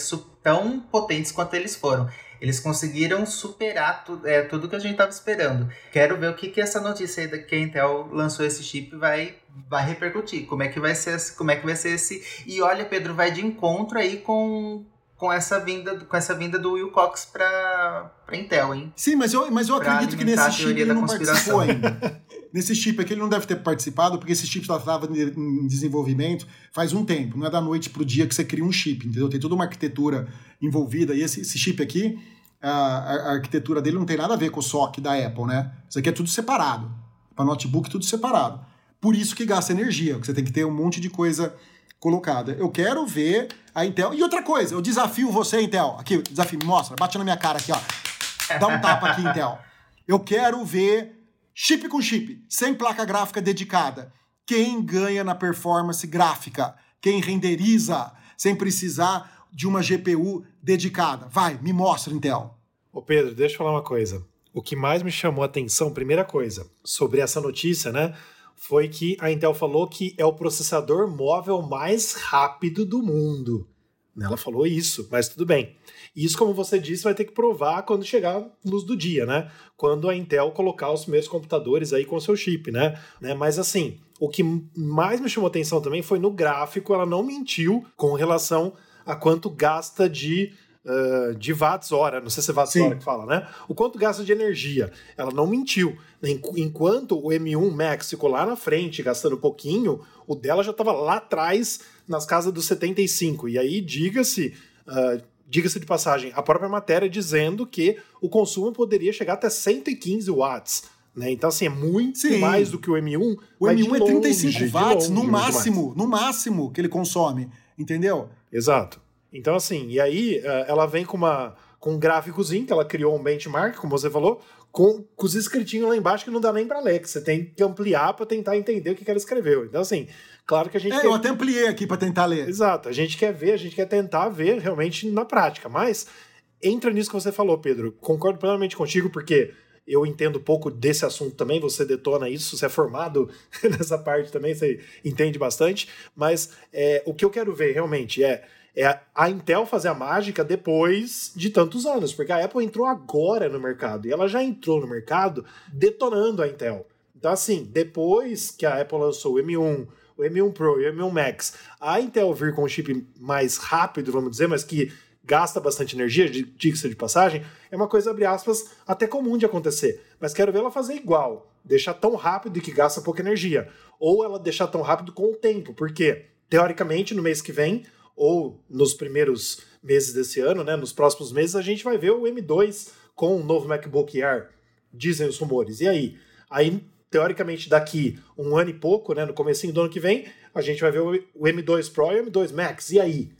Speaker 2: tão potentes quanto eles foram. Eles conseguiram superar tu- é, tudo que a gente estava esperando. Quero ver o que, que essa notícia aí da que a Intel lançou esse chip vai, vai repercutir. Como é que vai ser como é que vai ser esse. E olha, Pedro, vai de encontro aí com, com essa vinda com essa vinda do Will Cox para Intel, hein?
Speaker 1: Sim, mas eu, mas eu
Speaker 2: Pra
Speaker 1: acredito que nesse chip ele não participou ainda. nesse chip aqui ele não deve ter participado, porque esse chip já estava em desenvolvimento faz um tempo. Não é da noite para o dia que você cria um chip, entendeu? Tem toda uma arquitetura envolvida. E esse, esse chip aqui, a, a- a arquitetura dele não tem nada a ver com o SOC da Apple, né? Isso aqui é tudo separado. Para notebook, tudo separado. Por isso que gasta energia, porque você tem que ter um monte de coisa colocada. Eu quero ver a Intel. E outra coisa, eu desafio você, Intel. Aqui, desafio, me mostra, bate na minha cara aqui, ó. Dá um tapa aqui, Intel. Eu quero ver chip com chip, sem placa gráfica dedicada. Quem ganha na performance gráfica? Quem renderiza sem precisar de uma GPU dedicada? Vai, me mostra, Intel.
Speaker 3: Ô Pedro, deixa eu falar uma coisa. O que mais me chamou a atenção, primeira coisa, sobre essa notícia, né? Foi que a Intel falou que é o processador móvel mais rápido do mundo. Ela falou isso, mas tudo bem. Isso, como você disse, vai ter que provar quando chegar a luz do dia, né? Quando a Intel colocar os primeiros computadores aí com seu chip, né? né? Mas assim, o que mais me chamou atenção também foi no gráfico, ela não mentiu com relação a quanto gasta de Uh, de watts hora, não sei se é watts Sim. hora que fala, né? O quanto gasta de energia. Ela não mentiu. Enquanto o M1 Max ficou lá na frente gastando pouquinho, o dela já estava lá atrás nas casas dos 75. E aí, diga-se, uh, diga-se de passagem, a própria matéria dizendo que o consumo poderia chegar até 115 watts. Né? Então, assim, é muito Sim. mais do que o M1.
Speaker 1: O M1 é 35 watts longe, no máximo, no máximo que ele consome, entendeu?
Speaker 3: Exato. Então, assim, e aí eh, ela vem com uma com um gráficozinho que ela criou um benchmark, como você falou, com, com os escritinhos lá embaixo que não dá nem para ler, que você tem que ampliar para tentar entender o que, que ela escreveu. Então, assim, claro que a gente.
Speaker 1: É,
Speaker 3: quer...
Speaker 1: eu até ampliei aqui para tentar ler.
Speaker 3: Exato, a gente quer ver, a gente quer tentar ver realmente na prática, mas entra nisso que você falou, Pedro. Concordo plenamente contigo, porque eu entendo pouco desse assunto também, você detona isso, você é formado nessa parte também, você entende bastante, mas é, o que eu quero ver realmente é é a Intel fazer a mágica depois de tantos anos, porque a Apple entrou agora no mercado e ela já entrou no mercado detonando a Intel. Então, assim, depois que a Apple lançou o M1, o M1 Pro e o M1 Max, a Intel vir com um chip mais rápido, vamos dizer, mas que gasta bastante energia, diga-se de passagem, é uma coisa, abre aspas, até comum de acontecer. Mas quero ver ela fazer igual, deixar tão rápido e que gasta pouca energia. Ou ela deixar tão rápido com o tempo, porque, teoricamente, no mês que vem, ou nos primeiros meses desse ano, né, nos próximos meses, a gente vai ver o M2 com o novo MacBook Air, dizem os rumores. E aí? Aí, teoricamente, daqui um ano e pouco, né, no comecinho do ano que vem, a gente vai ver o M2 Pro e o M2 Max. E aí?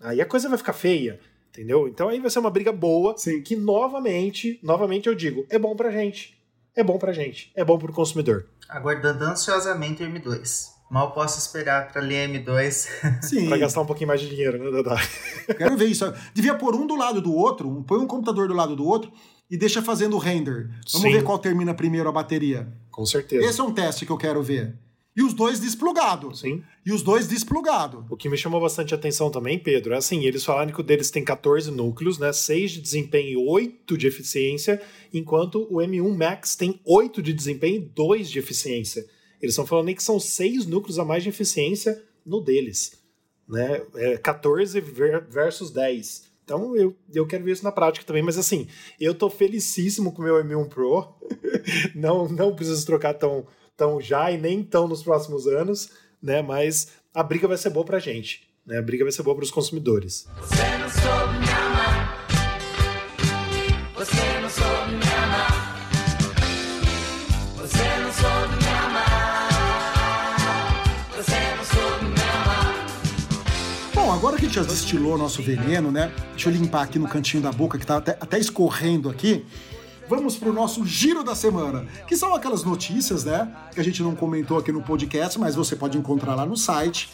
Speaker 3: Aí a coisa vai ficar feia, entendeu? Então aí vai ser uma briga boa, Sim. que novamente, novamente eu digo, é bom pra gente. É bom pra gente, é bom pro consumidor.
Speaker 2: Aguardando ansiosamente o M2. Mal posso esperar para ler M2.
Speaker 3: Sim. pra gastar um pouquinho mais de dinheiro, né, Dadá?
Speaker 1: Quero ver isso. Devia pôr um do lado do outro, põe um computador do lado do outro e deixa fazendo o render. Vamos Sim. ver qual termina primeiro a bateria.
Speaker 3: Com certeza.
Speaker 1: Esse é um teste que eu quero ver. E os dois desplugados.
Speaker 3: Sim.
Speaker 1: E os dois desplugados.
Speaker 3: O que me chamou bastante atenção também, Pedro, é assim, eles falaram que o deles tem 14 núcleos, né? 6 de desempenho e 8 de eficiência, enquanto o M1 Max tem 8 de desempenho e 2 de eficiência. Eles estão falando aí que são seis núcleos a mais de eficiência no deles. Né? É 14 versus 10. Então eu, eu quero ver isso na prática também, mas assim, eu tô felicíssimo com o meu M1 Pro. não, não preciso trocar tão, tão já e nem tão nos próximos anos, né? Mas a briga vai ser boa pra gente. Né? A briga vai ser boa para os consumidores. Você não soube não
Speaker 1: agora que a gente já destilou nosso veneno, né? Deixa eu limpar aqui no cantinho da boca que tá até, até escorrendo aqui. Vamos para o nosso giro da semana, que são aquelas notícias, né? Que a gente não comentou aqui no podcast, mas você pode encontrar lá no site.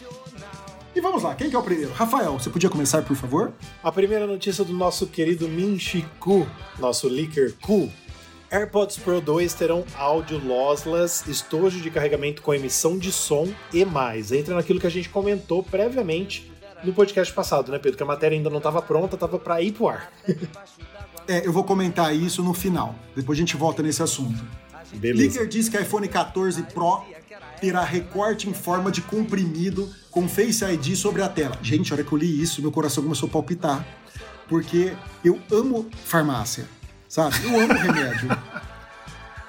Speaker 1: E vamos lá, quem que é o primeiro? Rafael, você podia começar, por favor?
Speaker 3: A primeira notícia do nosso querido Minchiku, nosso leaker Ku. AirPods Pro 2 terão áudio lossless, estojo de carregamento com emissão de som e mais. Entra naquilo que a gente comentou previamente no podcast passado, né, Pedro? Que a matéria ainda não estava pronta, estava para ir pro ar.
Speaker 1: é, eu vou comentar isso no final. Depois a gente volta nesse assunto.
Speaker 3: Beleza.
Speaker 1: Licker diz que iPhone 14 Pro terá recorte em forma de comprimido com Face ID sobre a tela. Gente, a hora que eu li isso, meu coração começou a palpitar. Porque eu amo farmácia, sabe? Eu amo remédio.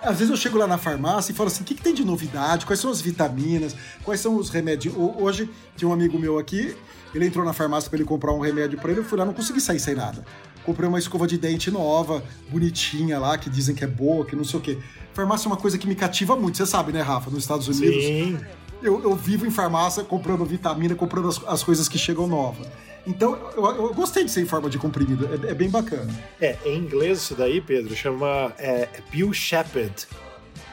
Speaker 1: Às vezes eu chego lá na farmácia e falo assim: o que, que tem de novidade? Quais são as vitaminas? Quais são os remédios? Hoje tinha um amigo meu aqui, ele entrou na farmácia para ele comprar um remédio para ele, eu fui lá, não consegui sair sem nada. Comprei uma escova de dente nova, bonitinha lá, que dizem que é boa, que não sei o quê. Farmácia é uma coisa que me cativa muito, você sabe, né, Rafa? Nos Estados Unidos.
Speaker 3: Sim.
Speaker 1: Eu, eu vivo em farmácia comprando vitamina, comprando as, as coisas que chegam novas. Então, eu, eu, gostei de ser em forma de comprimido, é, é, bem bacana.
Speaker 3: É, em inglês isso daí, Pedro, chama é, Bill Shepherd.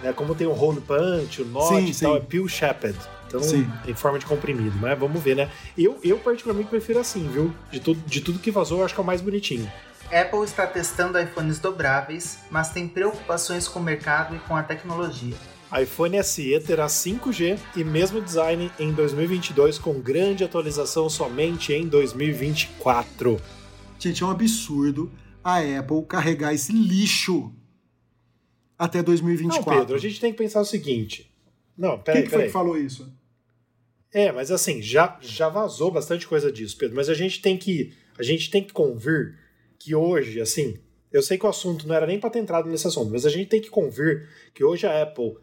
Speaker 3: Né? Como tem o hole punch, o notch
Speaker 1: Sim,
Speaker 3: e tal, é pill shepherd. Então,
Speaker 1: Sim.
Speaker 3: em forma de comprimido. Mas vamos ver, né? Eu, eu particularmente prefiro assim, viu? De, tudo de tudo que vazou, eu acho que é o mais bonitinho.
Speaker 2: Apple está testando iPhones dobráveis, mas tem preocupações com o mercado e com a tecnologia.
Speaker 3: iPhone SE terá 5G e mesmo design em 2022 com grande atualização somente em 2024.
Speaker 1: Gente, é um absurdo a Apple carregar esse lixo até 2024.
Speaker 3: Não, Pedro, a gente tem que pensar o seguinte. Não, peraí,
Speaker 1: Quem que foi
Speaker 3: peraí.
Speaker 1: que falou isso?
Speaker 3: É, mas assim, já, já vazou bastante coisa disso, Pedro. Mas a gente tem que a gente tem que convir que hoje, assim, eu sei que o assunto não era nem para ter entrado nesse assunto, mas a gente tem que convir que hoje a Apple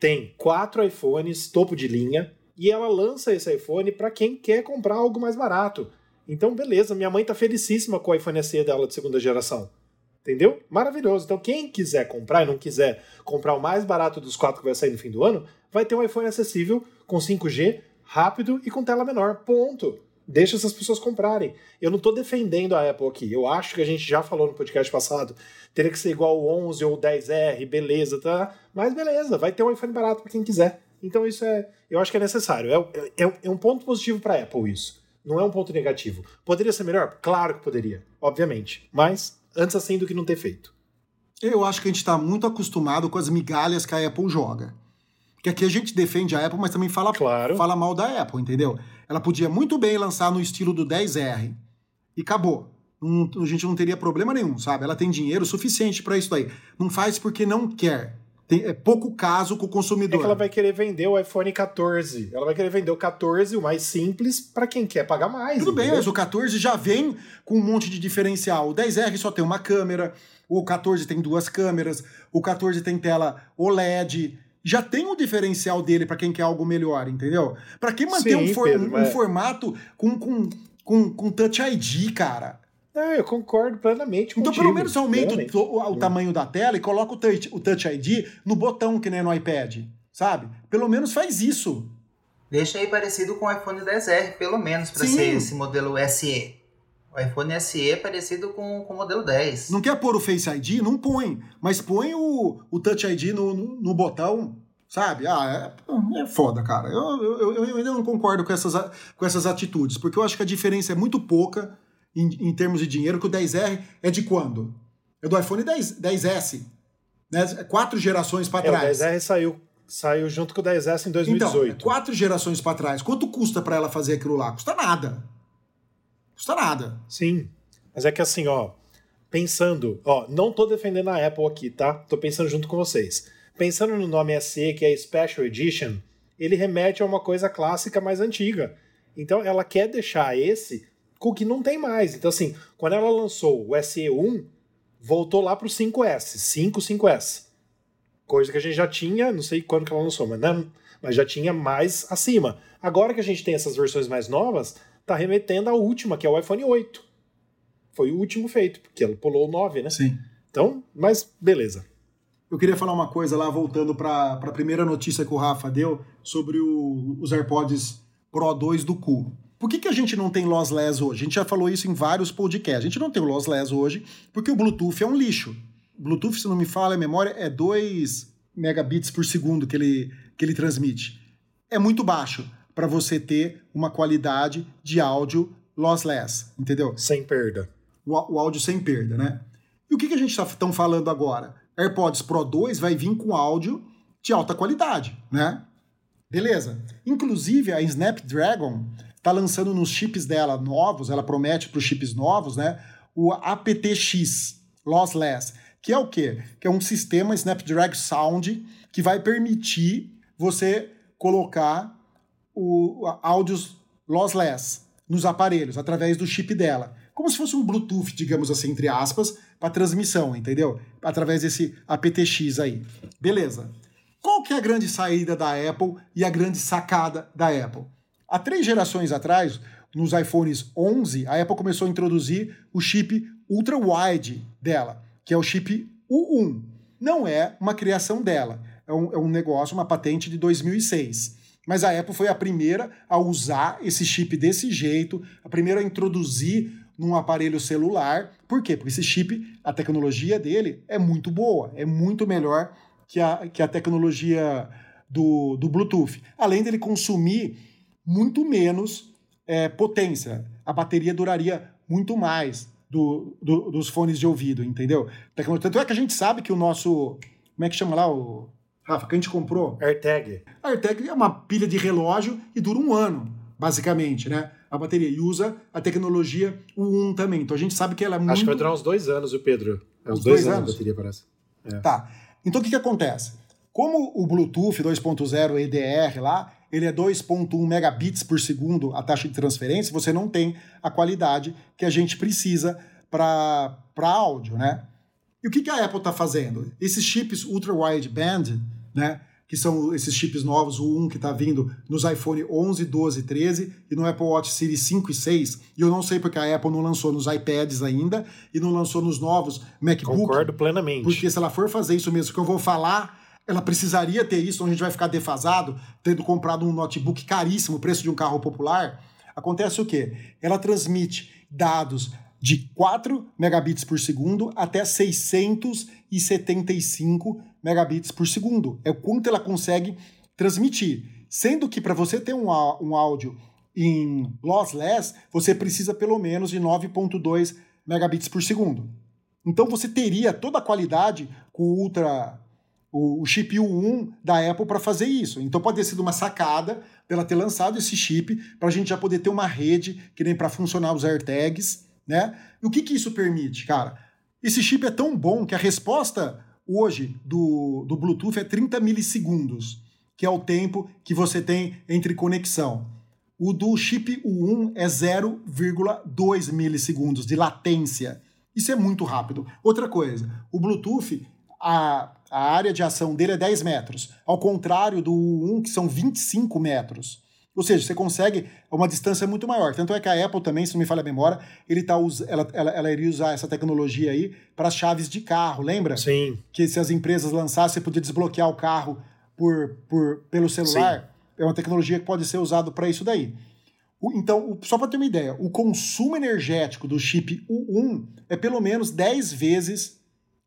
Speaker 3: tem quatro iPhones topo de linha e ela lança esse iPhone para quem quer comprar algo mais barato. Então, beleza, minha mãe tá felicíssima com o iPhone SE dela de segunda geração. Entendeu? Maravilhoso. Então, quem quiser comprar e não quiser comprar o mais barato dos quatro que vai sair no fim do ano, vai ter um iPhone acessível com 5G, rápido e com tela menor. Ponto. Deixa essas pessoas comprarem. Eu não tô defendendo a Apple aqui. Eu acho que a gente já falou no podcast passado. Teria que ser igual o 11 ou o 10R, beleza, tá? Mas beleza, vai ter um iPhone barato para quem quiser. Então isso é, eu acho que é necessário. É, é, é um ponto positivo para Apple isso. Não é um ponto negativo. Poderia ser melhor? Claro que poderia, obviamente. Mas antes assim do que não ter feito.
Speaker 1: Eu acho que a gente está muito acostumado com as migalhas que a Apple joga. Porque aqui a gente defende a Apple, mas também fala,
Speaker 3: Claro.
Speaker 1: fala mal da Apple, entendeu? Ela podia muito bem lançar no estilo do 10R e acabou. Não- a gente não teria problema nenhum, sabe? Ela tem dinheiro suficiente para isso daí. Não faz porque não quer. Tem, é pouco caso com o
Speaker 3: É
Speaker 1: consumidor.
Speaker 3: que ela vai querer vender o iPhone 14. Ela vai querer vender o 14, o mais simples, para quem quer pagar mais.
Speaker 1: Tudo bem,
Speaker 3: entendeu?
Speaker 1: mas o 14 já vem com um monte de diferencial. O 10R só tem uma câmera, o 14 tem duas câmeras, o 14 tem tela OLED. Já tem um diferencial dele para quem quer algo melhor, entendeu? Para que manter
Speaker 3: Sim,
Speaker 1: um, for-
Speaker 3: Pedro,
Speaker 1: um
Speaker 3: mas-
Speaker 1: formato com, com, com, com Touch ID, cara?
Speaker 3: É, eu concordo plenamente
Speaker 1: Então,
Speaker 3: contigo,
Speaker 1: pelo menos aumenta o, o- o tamanho da tela e coloca o touch, o touch ID no botão que nem no iPad, sabe? Pelo menos faz isso.
Speaker 2: Deixa aí parecido com o iPhone 10R, pelo menos, para ser esse modelo SE. O iPhone SE é parecido com, com o modelo 10.
Speaker 1: Não quer pôr o Face ID? Não põe. Mas põe o, o Touch ID no, no, no botão, sabe? Ah, é, é foda, cara. Eu, eu, eu, eu ainda não concordo com essas, com essas atitudes, porque eu acho que a diferença é muito pouca em, em termos de dinheiro, que o 10R é de quando? É do iPhone 10, 10S. Né? Quatro gerações para
Speaker 3: É, o
Speaker 1: trás.
Speaker 3: 10R saiu, saiu junto com o 10S em
Speaker 1: Então,
Speaker 3: 2018.
Speaker 1: é quatro gerações para trás. Quanto custa para ela fazer aquilo lá? Custa nada. Custa nada.
Speaker 3: Sim. Mas é que assim, ó, pensando, ó, não tô defendendo a Apple aqui, tá? Tô pensando junto com vocês. Pensando no nome SE, que é Special Edition, ele remete a uma coisa clássica mais antiga. Então ela quer deixar esse com o que não tem mais. Então assim, quando ela lançou o SE1, voltou lá pro 5S, 5, 5S. Coisa que a gente já tinha, não sei quando que ela lançou, mas, não, mas já tinha mais acima. Agora que a gente tem essas versões mais novas, tá remetendo à última, que é o iPhone 8. Foi o último feito, porque ela pulou o 9, né?
Speaker 1: Sim.
Speaker 3: Então, mas beleza.
Speaker 1: Eu queria falar uma coisa lá, voltando para a primeira notícia que o Rafa deu sobre o- os AirPods Pro 2 do cu. Por que, que a gente não tem lossless hoje? A gente já falou isso em vários podcasts. A gente não tem o lossless hoje porque o Bluetooth é um lixo. Bluetooth, se não me fala a memória, é 2 megabits por segundo que ele, que ele transmite. É muito baixo para você ter uma qualidade de áudio lossless, entendeu?
Speaker 3: Sem perda.
Speaker 1: o, o áudio sem perda, né? E o que, que a gente está tão falando agora? AirPods Pro 2 vai vir com áudio de alta qualidade, né? Beleza. Inclusive, a Snapdragon está lançando nos chips dela novos, ela promete para os chips novos, né? O aptX Lossless, que é o quê? Que é um sistema Snapdragon Sound que vai permitir você colocar o, áudios lossless nos aparelhos, através do chip dela. Como se fosse um Bluetooth, digamos assim, entre aspas, para transmissão, entendeu? Através desse aptX aí. Beleza. Qual que é a grande saída da Apple e a grande sacada da Apple? Há três gerações atrás, nos iPhones 11, a Apple começou a introduzir o chip ultra wide dela, que é o chip U1. Não é uma criação dela, é um, é um negócio, uma patente de 2006. Mas a Apple foi a primeira a usar esse chip desse jeito, a primeira a introduzir num aparelho celular. Por quê? Porque esse chip, a tecnologia dele é muito boa, é muito melhor que a, que a tecnologia do, do Bluetooth. Além dele consumir muito menos é, potência. A bateria duraria muito mais do, do, dos fones de ouvido, entendeu? Tanto é que a gente sabe que o nosso. Como é que chama lá? O, Rafa, que a gente comprou?
Speaker 3: AirTag.
Speaker 1: A AirTag é uma pilha de relógio e dura um ano, basicamente, né? A bateria. E usa a tecnologia U1 também. Então a gente sabe que ela é muito.
Speaker 3: Acho que vai durar uns dois anos, o Pedro. É uns,
Speaker 1: Uns
Speaker 3: dois,
Speaker 1: dois
Speaker 3: anos, a bateria, parece. É.
Speaker 1: Tá. Então o que, que acontece? Como o Bluetooth 2.0 EDR lá, ele é 2.1 megabits por segundo a taxa de transferência, você não tem a qualidade que a gente precisa para áudio, né? E o que, que a Apple está fazendo? Esses chips ultra wideband, né? Que são esses chips novos, o 1 que está vindo nos iPhone 11, 12, 13 e no Apple Watch Series 5 e 6. E eu não sei porque a Apple não lançou nos iPads ainda e não lançou nos novos MacBook.
Speaker 3: Concordo plenamente.
Speaker 1: Porque se ela for fazer isso mesmo que eu vou falar, ela precisaria ter isso, então a gente vai ficar defasado, tendo comprado um notebook caríssimo, preço de um carro popular. Acontece o quê? Ela transmite dados de 4 megabits por segundo até 675 megabits por segundo. É o quanto ela consegue transmitir. Sendo que para você ter um, um áudio em lossless, você precisa pelo menos de 9.2 megabits por segundo. Então você teria toda a qualidade com o Ultra, o chip U1 da Apple para fazer isso. Então pode ter sido uma sacada dela ter lançado esse chip para a gente já poder ter uma rede que nem para funcionar os AirTags, né? E o que que isso permite, cara? Esse chip é tão bom que a resposta hoje do, do Bluetooth é 30 milissegundos, que é o tempo que você tem entre conexão. O do chip U1 é 0,2 milissegundos de latência. Isso é muito rápido. Outra coisa, o Bluetooth, a, a área de ação dele é 10 metros, ao contrário do U1, que são 25 metros. Ou seja, você consegue uma distância muito maior. Tanto é que a Apple também, se não me falha a memória, ele tá, ela, ela, ela iria usar essa tecnologia aí para as chaves de carro, lembra?
Speaker 3: Sim.
Speaker 1: que se as empresas lançassem, você podia desbloquear o carro por, por, pelo celular. É uma tecnologia que pode ser usada para isso daí. O- Então, o- só para ter uma ideia, o consumo energético do chip U1 é pelo menos 10 vezes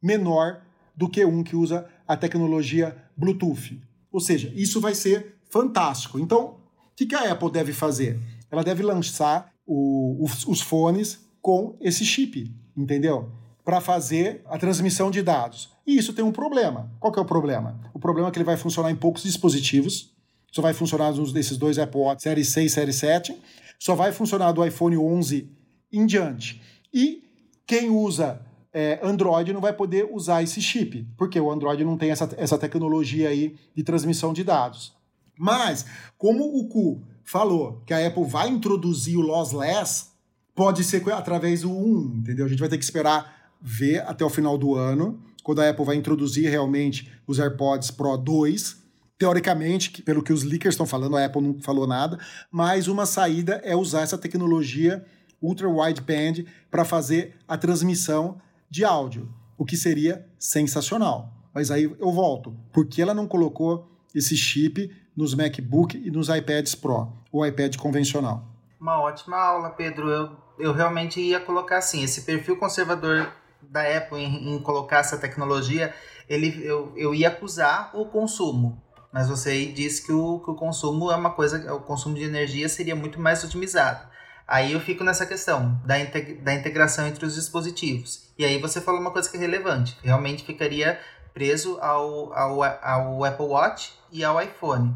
Speaker 1: menor do que um que usa a tecnologia Bluetooth. Ou seja, isso vai ser fantástico. Então, que, que a Apple deve fazer? Ela deve lançar o- os, os fones com esse chip, entendeu? Para fazer a transmissão de dados. E isso tem um problema. Qual que é o problema? O problema é que ele vai funcionar em poucos dispositivos. Só vai funcionar nos desses dois Apple Watch Série 6 e Série 7. Só vai funcionar do iPhone 11 em diante. E quem usa é, Android não vai poder usar esse chip, porque o Android não tem essa, essa tecnologia aí de transmissão de dados. Mas, como o Ku falou que a Apple vai introduzir o lossless, pode ser através do 1, entendeu? A gente vai ter que esperar ver até o final do ano, quando a Apple vai introduzir realmente os AirPods Pro 2. Teoricamente, pelo que os leakers estão falando, a Apple não falou nada, mas uma saída é usar essa tecnologia ultra wideband para fazer a transmissão de áudio, o que seria sensacional. Mas aí eu volto, por que ela não colocou esse chip nos MacBook e nos iPads Pro, o iPad convencional?
Speaker 2: Uma ótima aula, Pedro. Eu, eu realmente ia colocar assim, esse perfil conservador da Apple em, em colocar essa tecnologia, ele, eu, eu ia acusar o consumo. Mas você disse que o, que o consumo é uma coisa, o consumo de energia seria muito mais otimizado. Aí eu fico nessa questão da, integ- da integração entre os dispositivos. E aí você falou uma coisa que é relevante. Realmente ficaria preso ao, ao, ao Apple Watch e ao iPhone.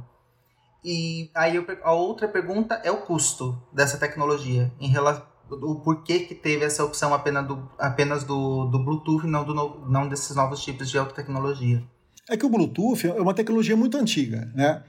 Speaker 2: E aí a outra pergunta é o custo dessa tecnologia, em relação o porquê que teve essa opção apenas do, apenas do, do Bluetooth e não, do não desses novos tipos de alta tecnologia.
Speaker 1: É que o Bluetooth é uma tecnologia muito antiga, né?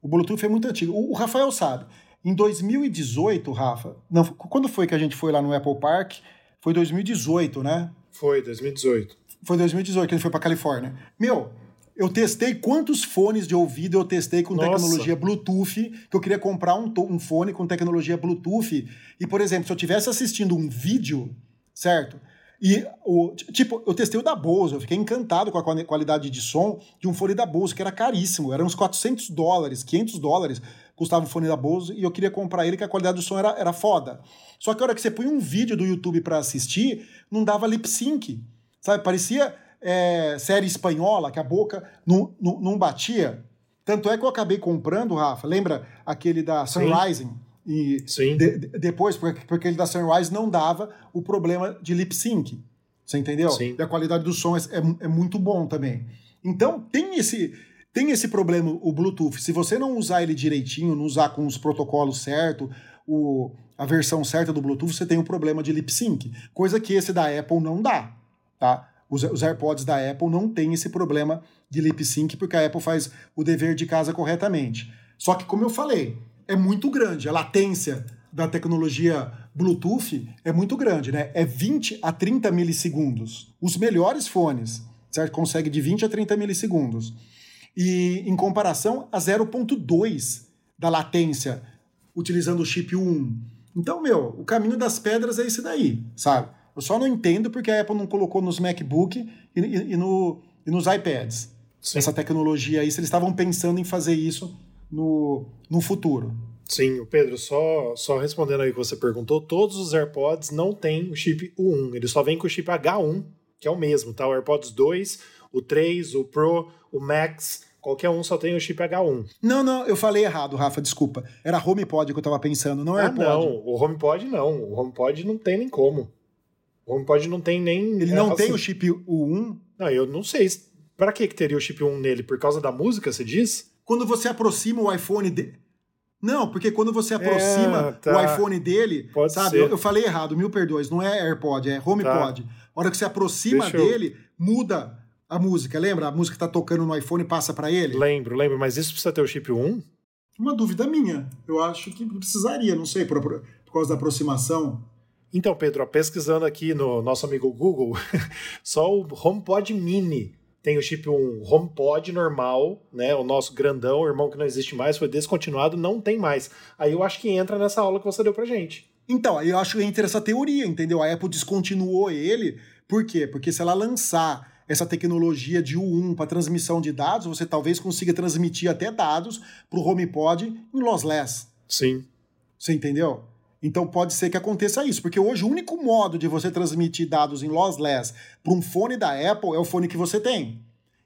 Speaker 1: O Bluetooth é muito antigo. O, o Rafael sabe. Em 2018, Rafa, não, quando foi que a gente foi lá no Apple Park? Foi 2018, né?
Speaker 3: Foi, 2018.
Speaker 1: Foi 2018 que ele foi pra Califórnia. Meu, eu testei quantos fones de ouvido eu testei com
Speaker 3: Nossa.
Speaker 1: tecnologia Bluetooth, que eu queria comprar um, um fone com tecnologia Bluetooth. E, por exemplo, se eu tivesse assistindo um vídeo, certo? E, o, tipo, eu testei o da Bose, eu fiquei encantado com a quali- qualidade de som de um fone da Bose, que era caríssimo, era uns 400 dólares, 500 dólares custava o fone da Bose, e eu queria comprar ele, que a qualidade do som era, era foda. Só que a hora que você põe um vídeo do YouTube pra assistir, não dava lip sync. Sabe, parecia é, série espanhola, que a boca não, não, não batia. Tanto é que eu acabei comprando, Rafa, lembra aquele da Sunrising? E
Speaker 3: Sim.
Speaker 1: de- de- depois, porque, porque aquele da Sunrise não dava o problema de lip sync. Você entendeu?
Speaker 3: Sim.
Speaker 1: E a qualidade do som é, é- é muito bom também. Então, tem esse, tem esse problema, o Bluetooth. Se você não usar ele direitinho, não usar com os protocolos certos, o, a versão certa do Bluetooth, você tem um problema de lip sync. Coisa que esse da Apple não dá. Tá? Os, os AirPods da Apple não tem esse problema de lip sync, porque a Apple faz o dever de casa corretamente. Só que, como eu falei, é muito grande. A latência da tecnologia Bluetooth é muito grande, né? É 20 a 30 milissegundos. Os melhores fones, certo? Consegue de 20 a 30 milissegundos. E em comparação a 0.2 da latência utilizando o chip 1. Então, meu, o caminho das pedras é esse daí, sabe? Eu só não entendo porque a Apple não colocou nos MacBook e, e- e no, e nos iPads
Speaker 3: Sim.
Speaker 1: essa tecnologia aí, se eles estavam pensando em fazer isso no, no futuro.
Speaker 3: Sim, o Pedro, só, só respondendo aí o que você perguntou, todos os AirPods não têm o chip U1, eles só vêm com o chip H1, que é o mesmo, tá? O AirPods 2, o 3, o Pro, o Max, qualquer um só tem o chip H1.
Speaker 1: Não, não, eu falei errado, Rafa, desculpa. Era HomePod que eu tava pensando, não
Speaker 3: Ah,
Speaker 1: AirPod.
Speaker 3: não, o HomePod não, o HomePod não tem nem como. O HomePod não tem nem...
Speaker 1: Ele não
Speaker 3: é,
Speaker 1: tem o chip U1.
Speaker 3: Não, eu não sei, pra que que teria o chip 1 nele? Por causa da música, você diz?
Speaker 1: Quando você aproxima o iPhone de... Não, porque quando você aproxima
Speaker 3: tá.
Speaker 1: o iPhone dele,
Speaker 3: Pode
Speaker 1: sabe?
Speaker 3: ser.
Speaker 1: Eu, eu falei errado, mil perdões, não é AirPod, é HomePod. A hora que você aproxima
Speaker 3: eu-
Speaker 1: dele, muda a música, lembra? A música tá tocando no iPhone e passa para ele?
Speaker 3: Lembro, lembro, mas isso precisa ter o chip 1?
Speaker 1: Uma dúvida minha. Eu acho que precisaria, não sei, por, por causa da aproximação.
Speaker 3: Então, Pedro, pesquisando aqui no nosso amigo Google, só o HomePod Mini tem o chip 1 HomePod normal, né? O nosso grandão, o irmão que não existe mais, foi descontinuado, não tem mais. Aí eu acho que entra nessa aula que você deu pra gente.
Speaker 1: Então, aí eu acho que entra essa teoria, entendeu? A Apple descontinuou ele, por quê? Porque se ela lançar essa tecnologia de U1 para transmissão de dados, você talvez consiga transmitir até dados para o HomePod em lossless.
Speaker 3: Sim.
Speaker 1: Você entendeu? Então pode ser que aconteça isso, porque hoje o único modo de você transmitir dados em lossless para um fone da Apple é o fone que você tem.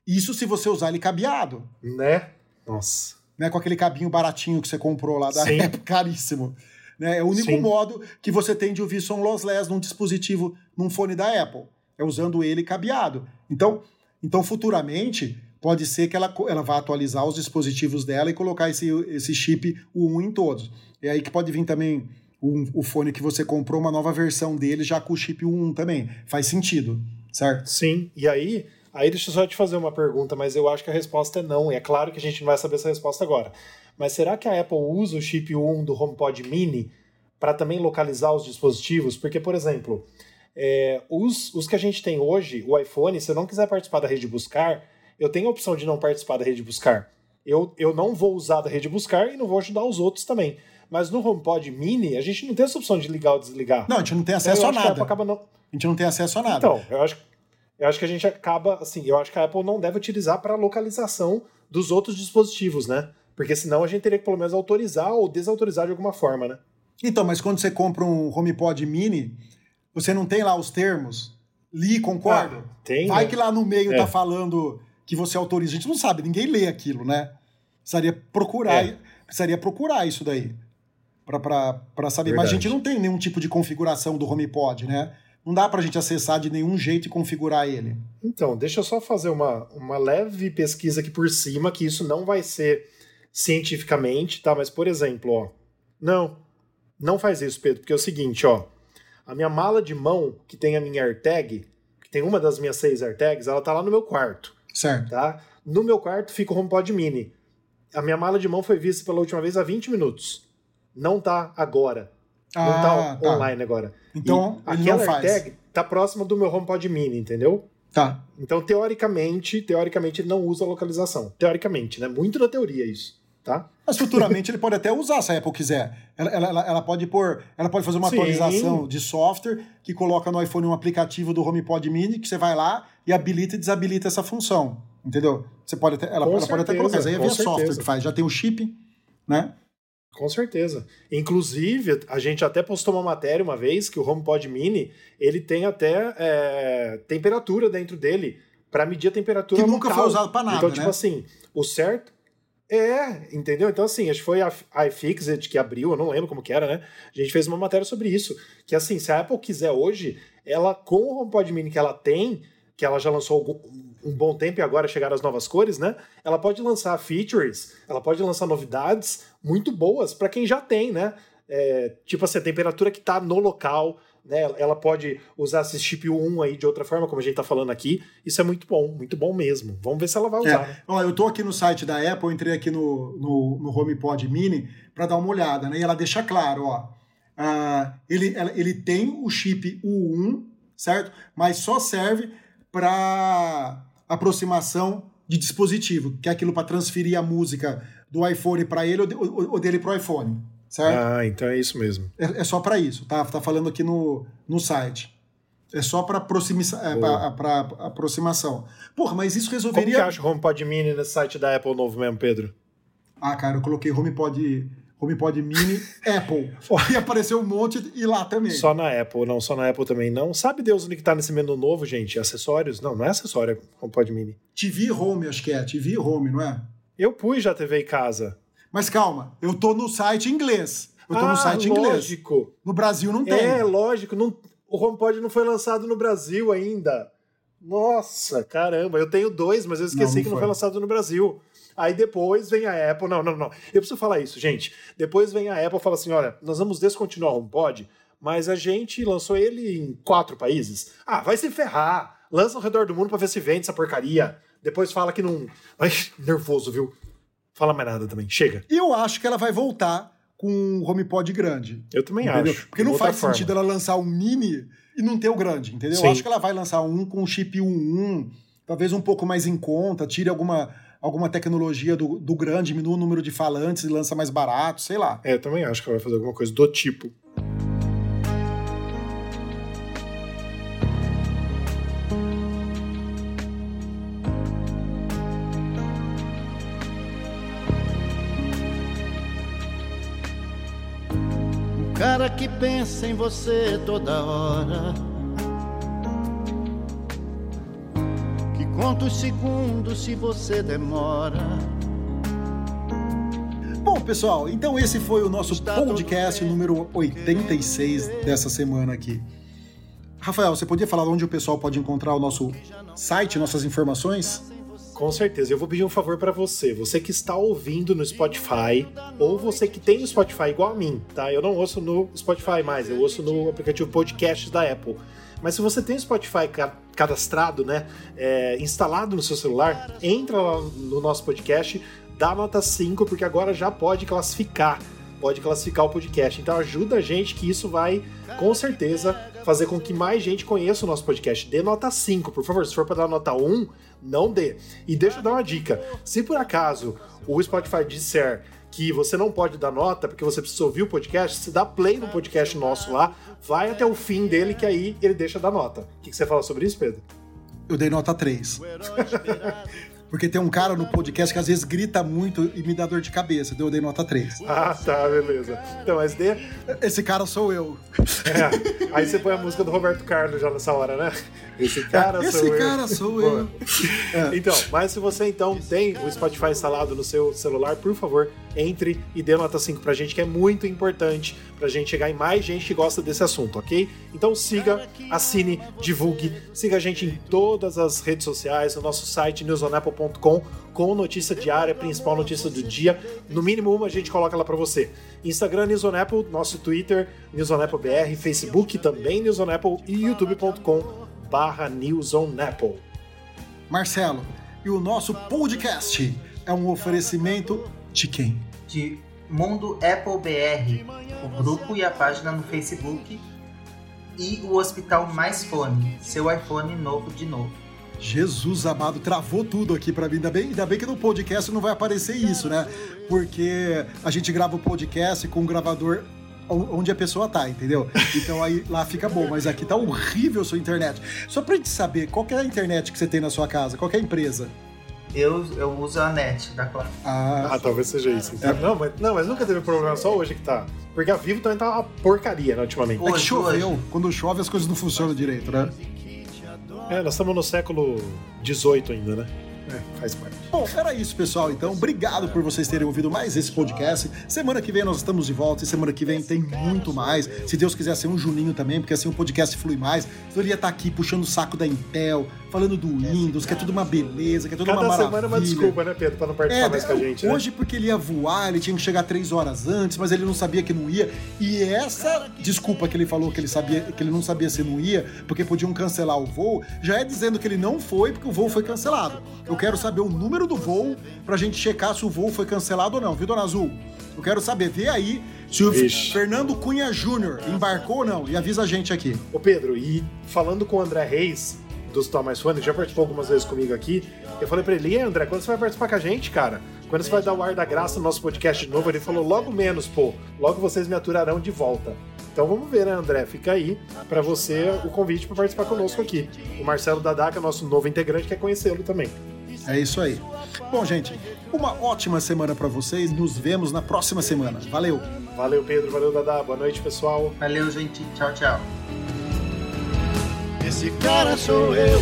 Speaker 1: Isso se você usar ele cabeado,
Speaker 3: Né? Nossa.
Speaker 1: né? Com aquele cabinho baratinho que você comprou lá da
Speaker 3: Sim.
Speaker 1: Apple, caríssimo. Né? É o único
Speaker 3: Sim.
Speaker 1: modo que você tem de ouvir som lossless num dispositivo, num fone da Apple. É usando ele cabeado. Então, então futuramente, pode ser que ela, ela vá atualizar os dispositivos dela e colocar esse, esse chip U1 em todos. É aí que pode vir também um- o fone que você comprou, uma nova versão dele, já com o chip U1 também. Faz sentido, certo?
Speaker 3: Sim. E aí, aí deixa eu só te fazer uma pergunta, mas eu acho que a resposta é não. E é claro que a gente não vai saber essa resposta agora. Mas será que a Apple usa o chip 1 do HomePod Mini para também localizar os dispositivos? Porque, por exemplo, é, os, os que a gente tem hoje, o iPhone, se eu não quiser participar da rede buscar, eu tenho a opção de não participar da rede buscar. Eu, eu não vou usar da rede buscar e não vou ajudar os outros também. Mas no HomePod Mini, a gente não tem essa opção de ligar ou desligar.
Speaker 1: Não, a gente não tem acesso
Speaker 3: eu
Speaker 1: a
Speaker 3: a
Speaker 1: nada.
Speaker 3: acaba não,
Speaker 1: A gente não tem acesso a nada.
Speaker 3: então, eu acho, eu acho que a gente acaba, assim, eu acho que a Apple não deve utilizar para localização dos outros dispositivos, né? Porque senão a gente teria que pelo menos autorizar ou desautorizar de alguma forma, né?
Speaker 1: Então, mas quando você compra um HomePod Mini, você não tem lá os termos? Li, concordo?
Speaker 3: Ah, tem,
Speaker 1: Vai
Speaker 3: né?
Speaker 1: que lá no meio
Speaker 3: É.
Speaker 1: tá falando que você autoriza. A gente não sabe, ninguém lê aquilo, né? Precisaria procurar,
Speaker 3: É.
Speaker 1: precisaria procurar isso daí. Pra saber. Mas a
Speaker 3: Verdade.
Speaker 1: gente não tem nenhum tipo de configuração do HomePod, né? Não dá pra gente acessar de nenhum jeito e configurar ele.
Speaker 3: Então, deixa eu só fazer uma, uma leve pesquisa aqui por cima, que isso não vai ser cientificamente, tá? Mas, por exemplo, ó. Não, não faz isso, Pedro, porque é o seguinte, ó. A minha mala de mão, que tem a minha AirTag, que tem uma das minhas seis AirTags, ela tá lá no meu quarto.
Speaker 1: Certo.
Speaker 3: tá? No meu quarto fica o HomePod Mini. A minha mala de mão foi vista pela última vez há 20 minutos. Não tá agora. Não tá,
Speaker 1: Ah, tá.
Speaker 3: online agora.
Speaker 1: Então,
Speaker 3: E aquela. AirTag tá próxima do meu HomePod Mini, entendeu?
Speaker 1: Tá.
Speaker 3: Então, teoricamente, teoricamente ele não usa localização. Teoricamente, né? Muito na teoria isso, tá?
Speaker 1: Mas futuramente ele pode até usar, se a Apple quiser. Ela, ela, ela- pode pôr, ela pode fazer uma
Speaker 3: Sim.
Speaker 1: atualização de software que coloca no iPhone um aplicativo do HomePod Mini que você vai lá e habilita e desabilita essa função. Entendeu? Você pode até, ela, ela pode até
Speaker 3: certeza,
Speaker 1: colocar. Isso aí é via software
Speaker 3: certeza.
Speaker 1: que faz. Já tem o chip, né?
Speaker 3: Com certeza. Inclusive, a gente até postou uma matéria uma vez que o HomePod Mini ele tem até é, temperatura dentro dele para medir a temperatura
Speaker 1: Que nunca
Speaker 3: local.
Speaker 1: foi usado pra nada,
Speaker 3: Então, tipo
Speaker 1: né?
Speaker 3: assim, o certo é, entendeu? Então, assim, acho que foi a iFixit que abriu, eu não lembro como que era, né? A gente fez uma matéria sobre isso. Que, assim, se a Apple quiser hoje, ela, com o HomePod Mini que ela tem, que ela já lançou um bom tempo e agora chegaram as novas cores, né? Ela pode lançar features, ela pode lançar novidades muito boas para quem já tem, né? É, tipo assim, a temperatura que tá no local, né? Ela pode usar esse chip 1 aí de outra forma, como a gente tá falando aqui. Isso é muito bom, muito bom mesmo. Vamos ver se ela vai usar, né?
Speaker 1: É, ó, eu tô aqui no site da Apple, entrei aqui no, no, no HomePod Mini para dar uma olhada, né? E ela deixa claro, ó. ah, ele, ela- ele tem o chip U1, certo? Mas só serve para aproximação de dispositivo, que é aquilo para transferir a música do iPhone para ele ou, de- ou- ou dele para o iPhone, certo?
Speaker 3: Ah, então é isso mesmo.
Speaker 1: É, é só para isso, tá? Tá falando aqui no, no site. É só para aproxima, é, aproximação. Porra, mas isso
Speaker 3: Como
Speaker 1: resolveria.
Speaker 3: que acha o HomePod Mini nesse site da Apple novo mesmo, Pedro?
Speaker 1: Ah, cara, eu coloquei HomePod, HomePod Mini Apple. E apareceu um monte e lá também.
Speaker 3: Só na Apple, não, só na Apple também não. Sabe Deus onde que tá nesse menu novo, gente? Acessórios? Não, não é acessório, é HomePod Mini.
Speaker 1: TV Home, acho que é. TV Home, não é?
Speaker 3: Eu pus já TV em casa.
Speaker 1: Mas calma, eu tô no site inglês. Eu tô
Speaker 3: ah,
Speaker 1: no site em inglês.
Speaker 3: lógico.
Speaker 1: No Brasil não tem.
Speaker 3: É, lógico. Não, o HomePod não foi lançado no Brasil ainda. Nossa, caramba. Eu tenho dois, mas eu esqueci
Speaker 1: Não, não
Speaker 3: que não
Speaker 1: foi.
Speaker 3: foi lançado no Brasil. Aí depois vem a Apple. Não, não, não. Eu preciso falar isso, gente. Depois vem a Apple e fala assim: olha, nós vamos descontinuar o HomePod, mas a gente lançou ele em quatro países. Ah, vai se ferrar. Lança ao redor do mundo pra ver se vende essa porcaria. Depois fala que não. Ai, nervoso, viu? Fala mais nada também. Chega.
Speaker 1: E eu acho que ela vai voltar com um HomePod grande.
Speaker 3: Eu também
Speaker 1: Entendeu?
Speaker 3: acho.
Speaker 1: Porque não faz
Speaker 3: forma.
Speaker 1: sentido ela lançar um mini e não ter o grande, entendeu?
Speaker 3: Sim.
Speaker 1: Eu acho que ela vai lançar um com chip 1.1, talvez um pouco mais em conta, tire alguma, alguma tecnologia do, do grande, diminua o número de falantes e lança mais barato, sei lá.
Speaker 3: É, eu também acho que ela vai fazer alguma coisa do tipo.
Speaker 5: Um cara que pensa em você toda hora. Conta os segundos se você demora.
Speaker 1: Bom, pessoal, então esse foi o nosso podcast
Speaker 5: bem.
Speaker 1: número 86 dessa semana aqui. Rafael, você podia falar onde o pessoal pode encontrar o nosso site, nossas informações?
Speaker 3: Com certeza. Eu vou pedir um favor pra você. Você que está ouvindo no Spotify, ou você que tem o Spotify igual a mim, tá? Eu não ouço no Spotify mais, eu ouço no aplicativo Podcasts da Apple. Mas se você tem o Spotify ca- cadastrado, né, é, instalado no seu celular, entra lá no nosso podcast, dá nota 5, porque agora já pode classificar, pode classificar o podcast. Então ajuda a gente que isso vai, com certeza, fazer com que mais gente conheça o nosso podcast. Dê nota 5, por favor. Se for para dar nota 1, não dê. E deixa eu dar uma dica. Se por acaso o Spotify disser que você não pode dar nota porque você precisa ouvir o podcast, se dá play no podcast nosso lá, vai até o fim dele que aí ele deixa dar nota. O que que você fala sobre isso, Pedro?
Speaker 1: Eu dei nota 3. Porque tem um cara no podcast que às vezes grita muito e me dá dor de cabeça, então eu dei nota 3.
Speaker 3: Ah, tá, beleza. Então, mas dê.
Speaker 1: Esse cara sou eu.
Speaker 3: É, aí você põe a música do Roberto Carlos já nessa hora, né? Esse cara
Speaker 1: Esse
Speaker 3: sou eu.
Speaker 1: cara sou
Speaker 3: Boa.
Speaker 1: eu. É.
Speaker 3: Então, mas se você então tem o Spotify instalado no seu celular, por favor, entre e dê nota 5 pra gente, que é muito importante pra gente chegar em mais gente que gosta desse assunto, ok? Então siga, assine, divulgue, siga a gente em todas as redes sociais, no nosso site newsonapple.com com notícia diária, principal notícia do dia. No mínimo uma a gente coloca lá pra você. Instagram News on Apple, nosso Twitter News on Apple BR, Facebook também News on Apple e youtube.com barra News on Apple.
Speaker 1: Marcelo, e o nosso podcast é um oferecimento de quem?
Speaker 2: de Mundo Apple BR, o grupo e a página no Facebook, e o Hospital Mais Fone, seu iPhone novo de novo.
Speaker 1: Jesus amado, travou tudo aqui pra mim. Ainda bem, ainda bem que no podcast não vai aparecer isso, né? Porque a gente grava o podcast com um gravador o- onde a pessoa tá, entendeu? Então aí lá fica bom, mas aqui tá horrível a sua internet. Só pra gente saber, qual que é a internet que você tem na sua casa? Qual que é a empresa?
Speaker 2: Eu, eu uso a NET da Claro.
Speaker 1: Ah,
Speaker 3: Ah, talvez seja isso. então. Não, mas, não, mas nunca teve problema, só hoje que tá. Porque a Vivo também tá uma porcaria, né, ultimamente.
Speaker 1: é que
Speaker 2: hoje,
Speaker 1: choveu.
Speaker 2: hoje.
Speaker 1: Quando chove as coisas não funcionam direito, né?
Speaker 3: É, nós estamos no século XVIII ainda, né? É, faz parte.
Speaker 1: Bom, era isso, pessoal. Então, obrigado por vocês terem ouvido mais esse podcast. Semana que vem nós estamos de volta e semana que vem tem muito mais. Se Deus quiser ser um Juninho também, porque assim o podcast flui mais. Então ele ia estar aqui puxando o saco da Intel, falando do Windows, que é tudo uma beleza, que é tudo
Speaker 3: Cada
Speaker 1: uma maravilha.
Speaker 3: semana é uma desculpa, né, Pedro, pra não participar mais com a gente, né?
Speaker 1: Hoje, porque ele ia voar, ele tinha que chegar três horas antes, mas ele não sabia que não ia. E essa desculpa que ele falou que ele sabia que ele não sabia se não ia, porque podiam cancelar o voo, já é dizendo que ele não foi porque o voo foi cancelado. Eu quero saber o número do voo pra gente checar se o voo foi cancelado ou não, viu, Dona Azul? Eu quero saber, vê aí se o
Speaker 3: Vixe.
Speaker 1: Fernando Cunha Júnior embarcou ou não e avisa a gente aqui.
Speaker 3: Ô Pedro, e falando com o André Reis, dos Thomas Fone, que já participou algumas vezes comigo aqui, eu falei pra ele, e aí, André, quando você vai participar com a gente, cara? Quando você vai dar o ar da graça no nosso podcast de novo? Ele falou, logo menos, pô, logo vocês me aturarão de volta. Então vamos ver, né, André? Fica aí pra você o convite pra participar conosco aqui. O Marcelo Dadaca, nosso novo integrante, quer conhecê-lo também.
Speaker 1: É isso aí. Bom, gente, uma ótima semana pra vocês. Nos vemos na próxima semana. Valeu!
Speaker 3: Valeu, Pedro, valeu, Dadá. Boa noite, pessoal.
Speaker 2: Valeu, gente. Tchau, tchau.
Speaker 5: Esse cara sou eu.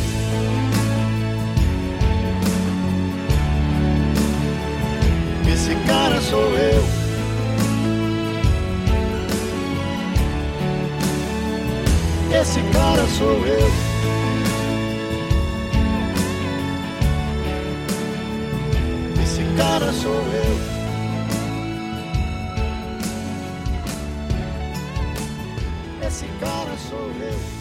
Speaker 5: Esse cara sou eu. Esse cara sou eu. Esse cara sou eu. Esse cara sou eu.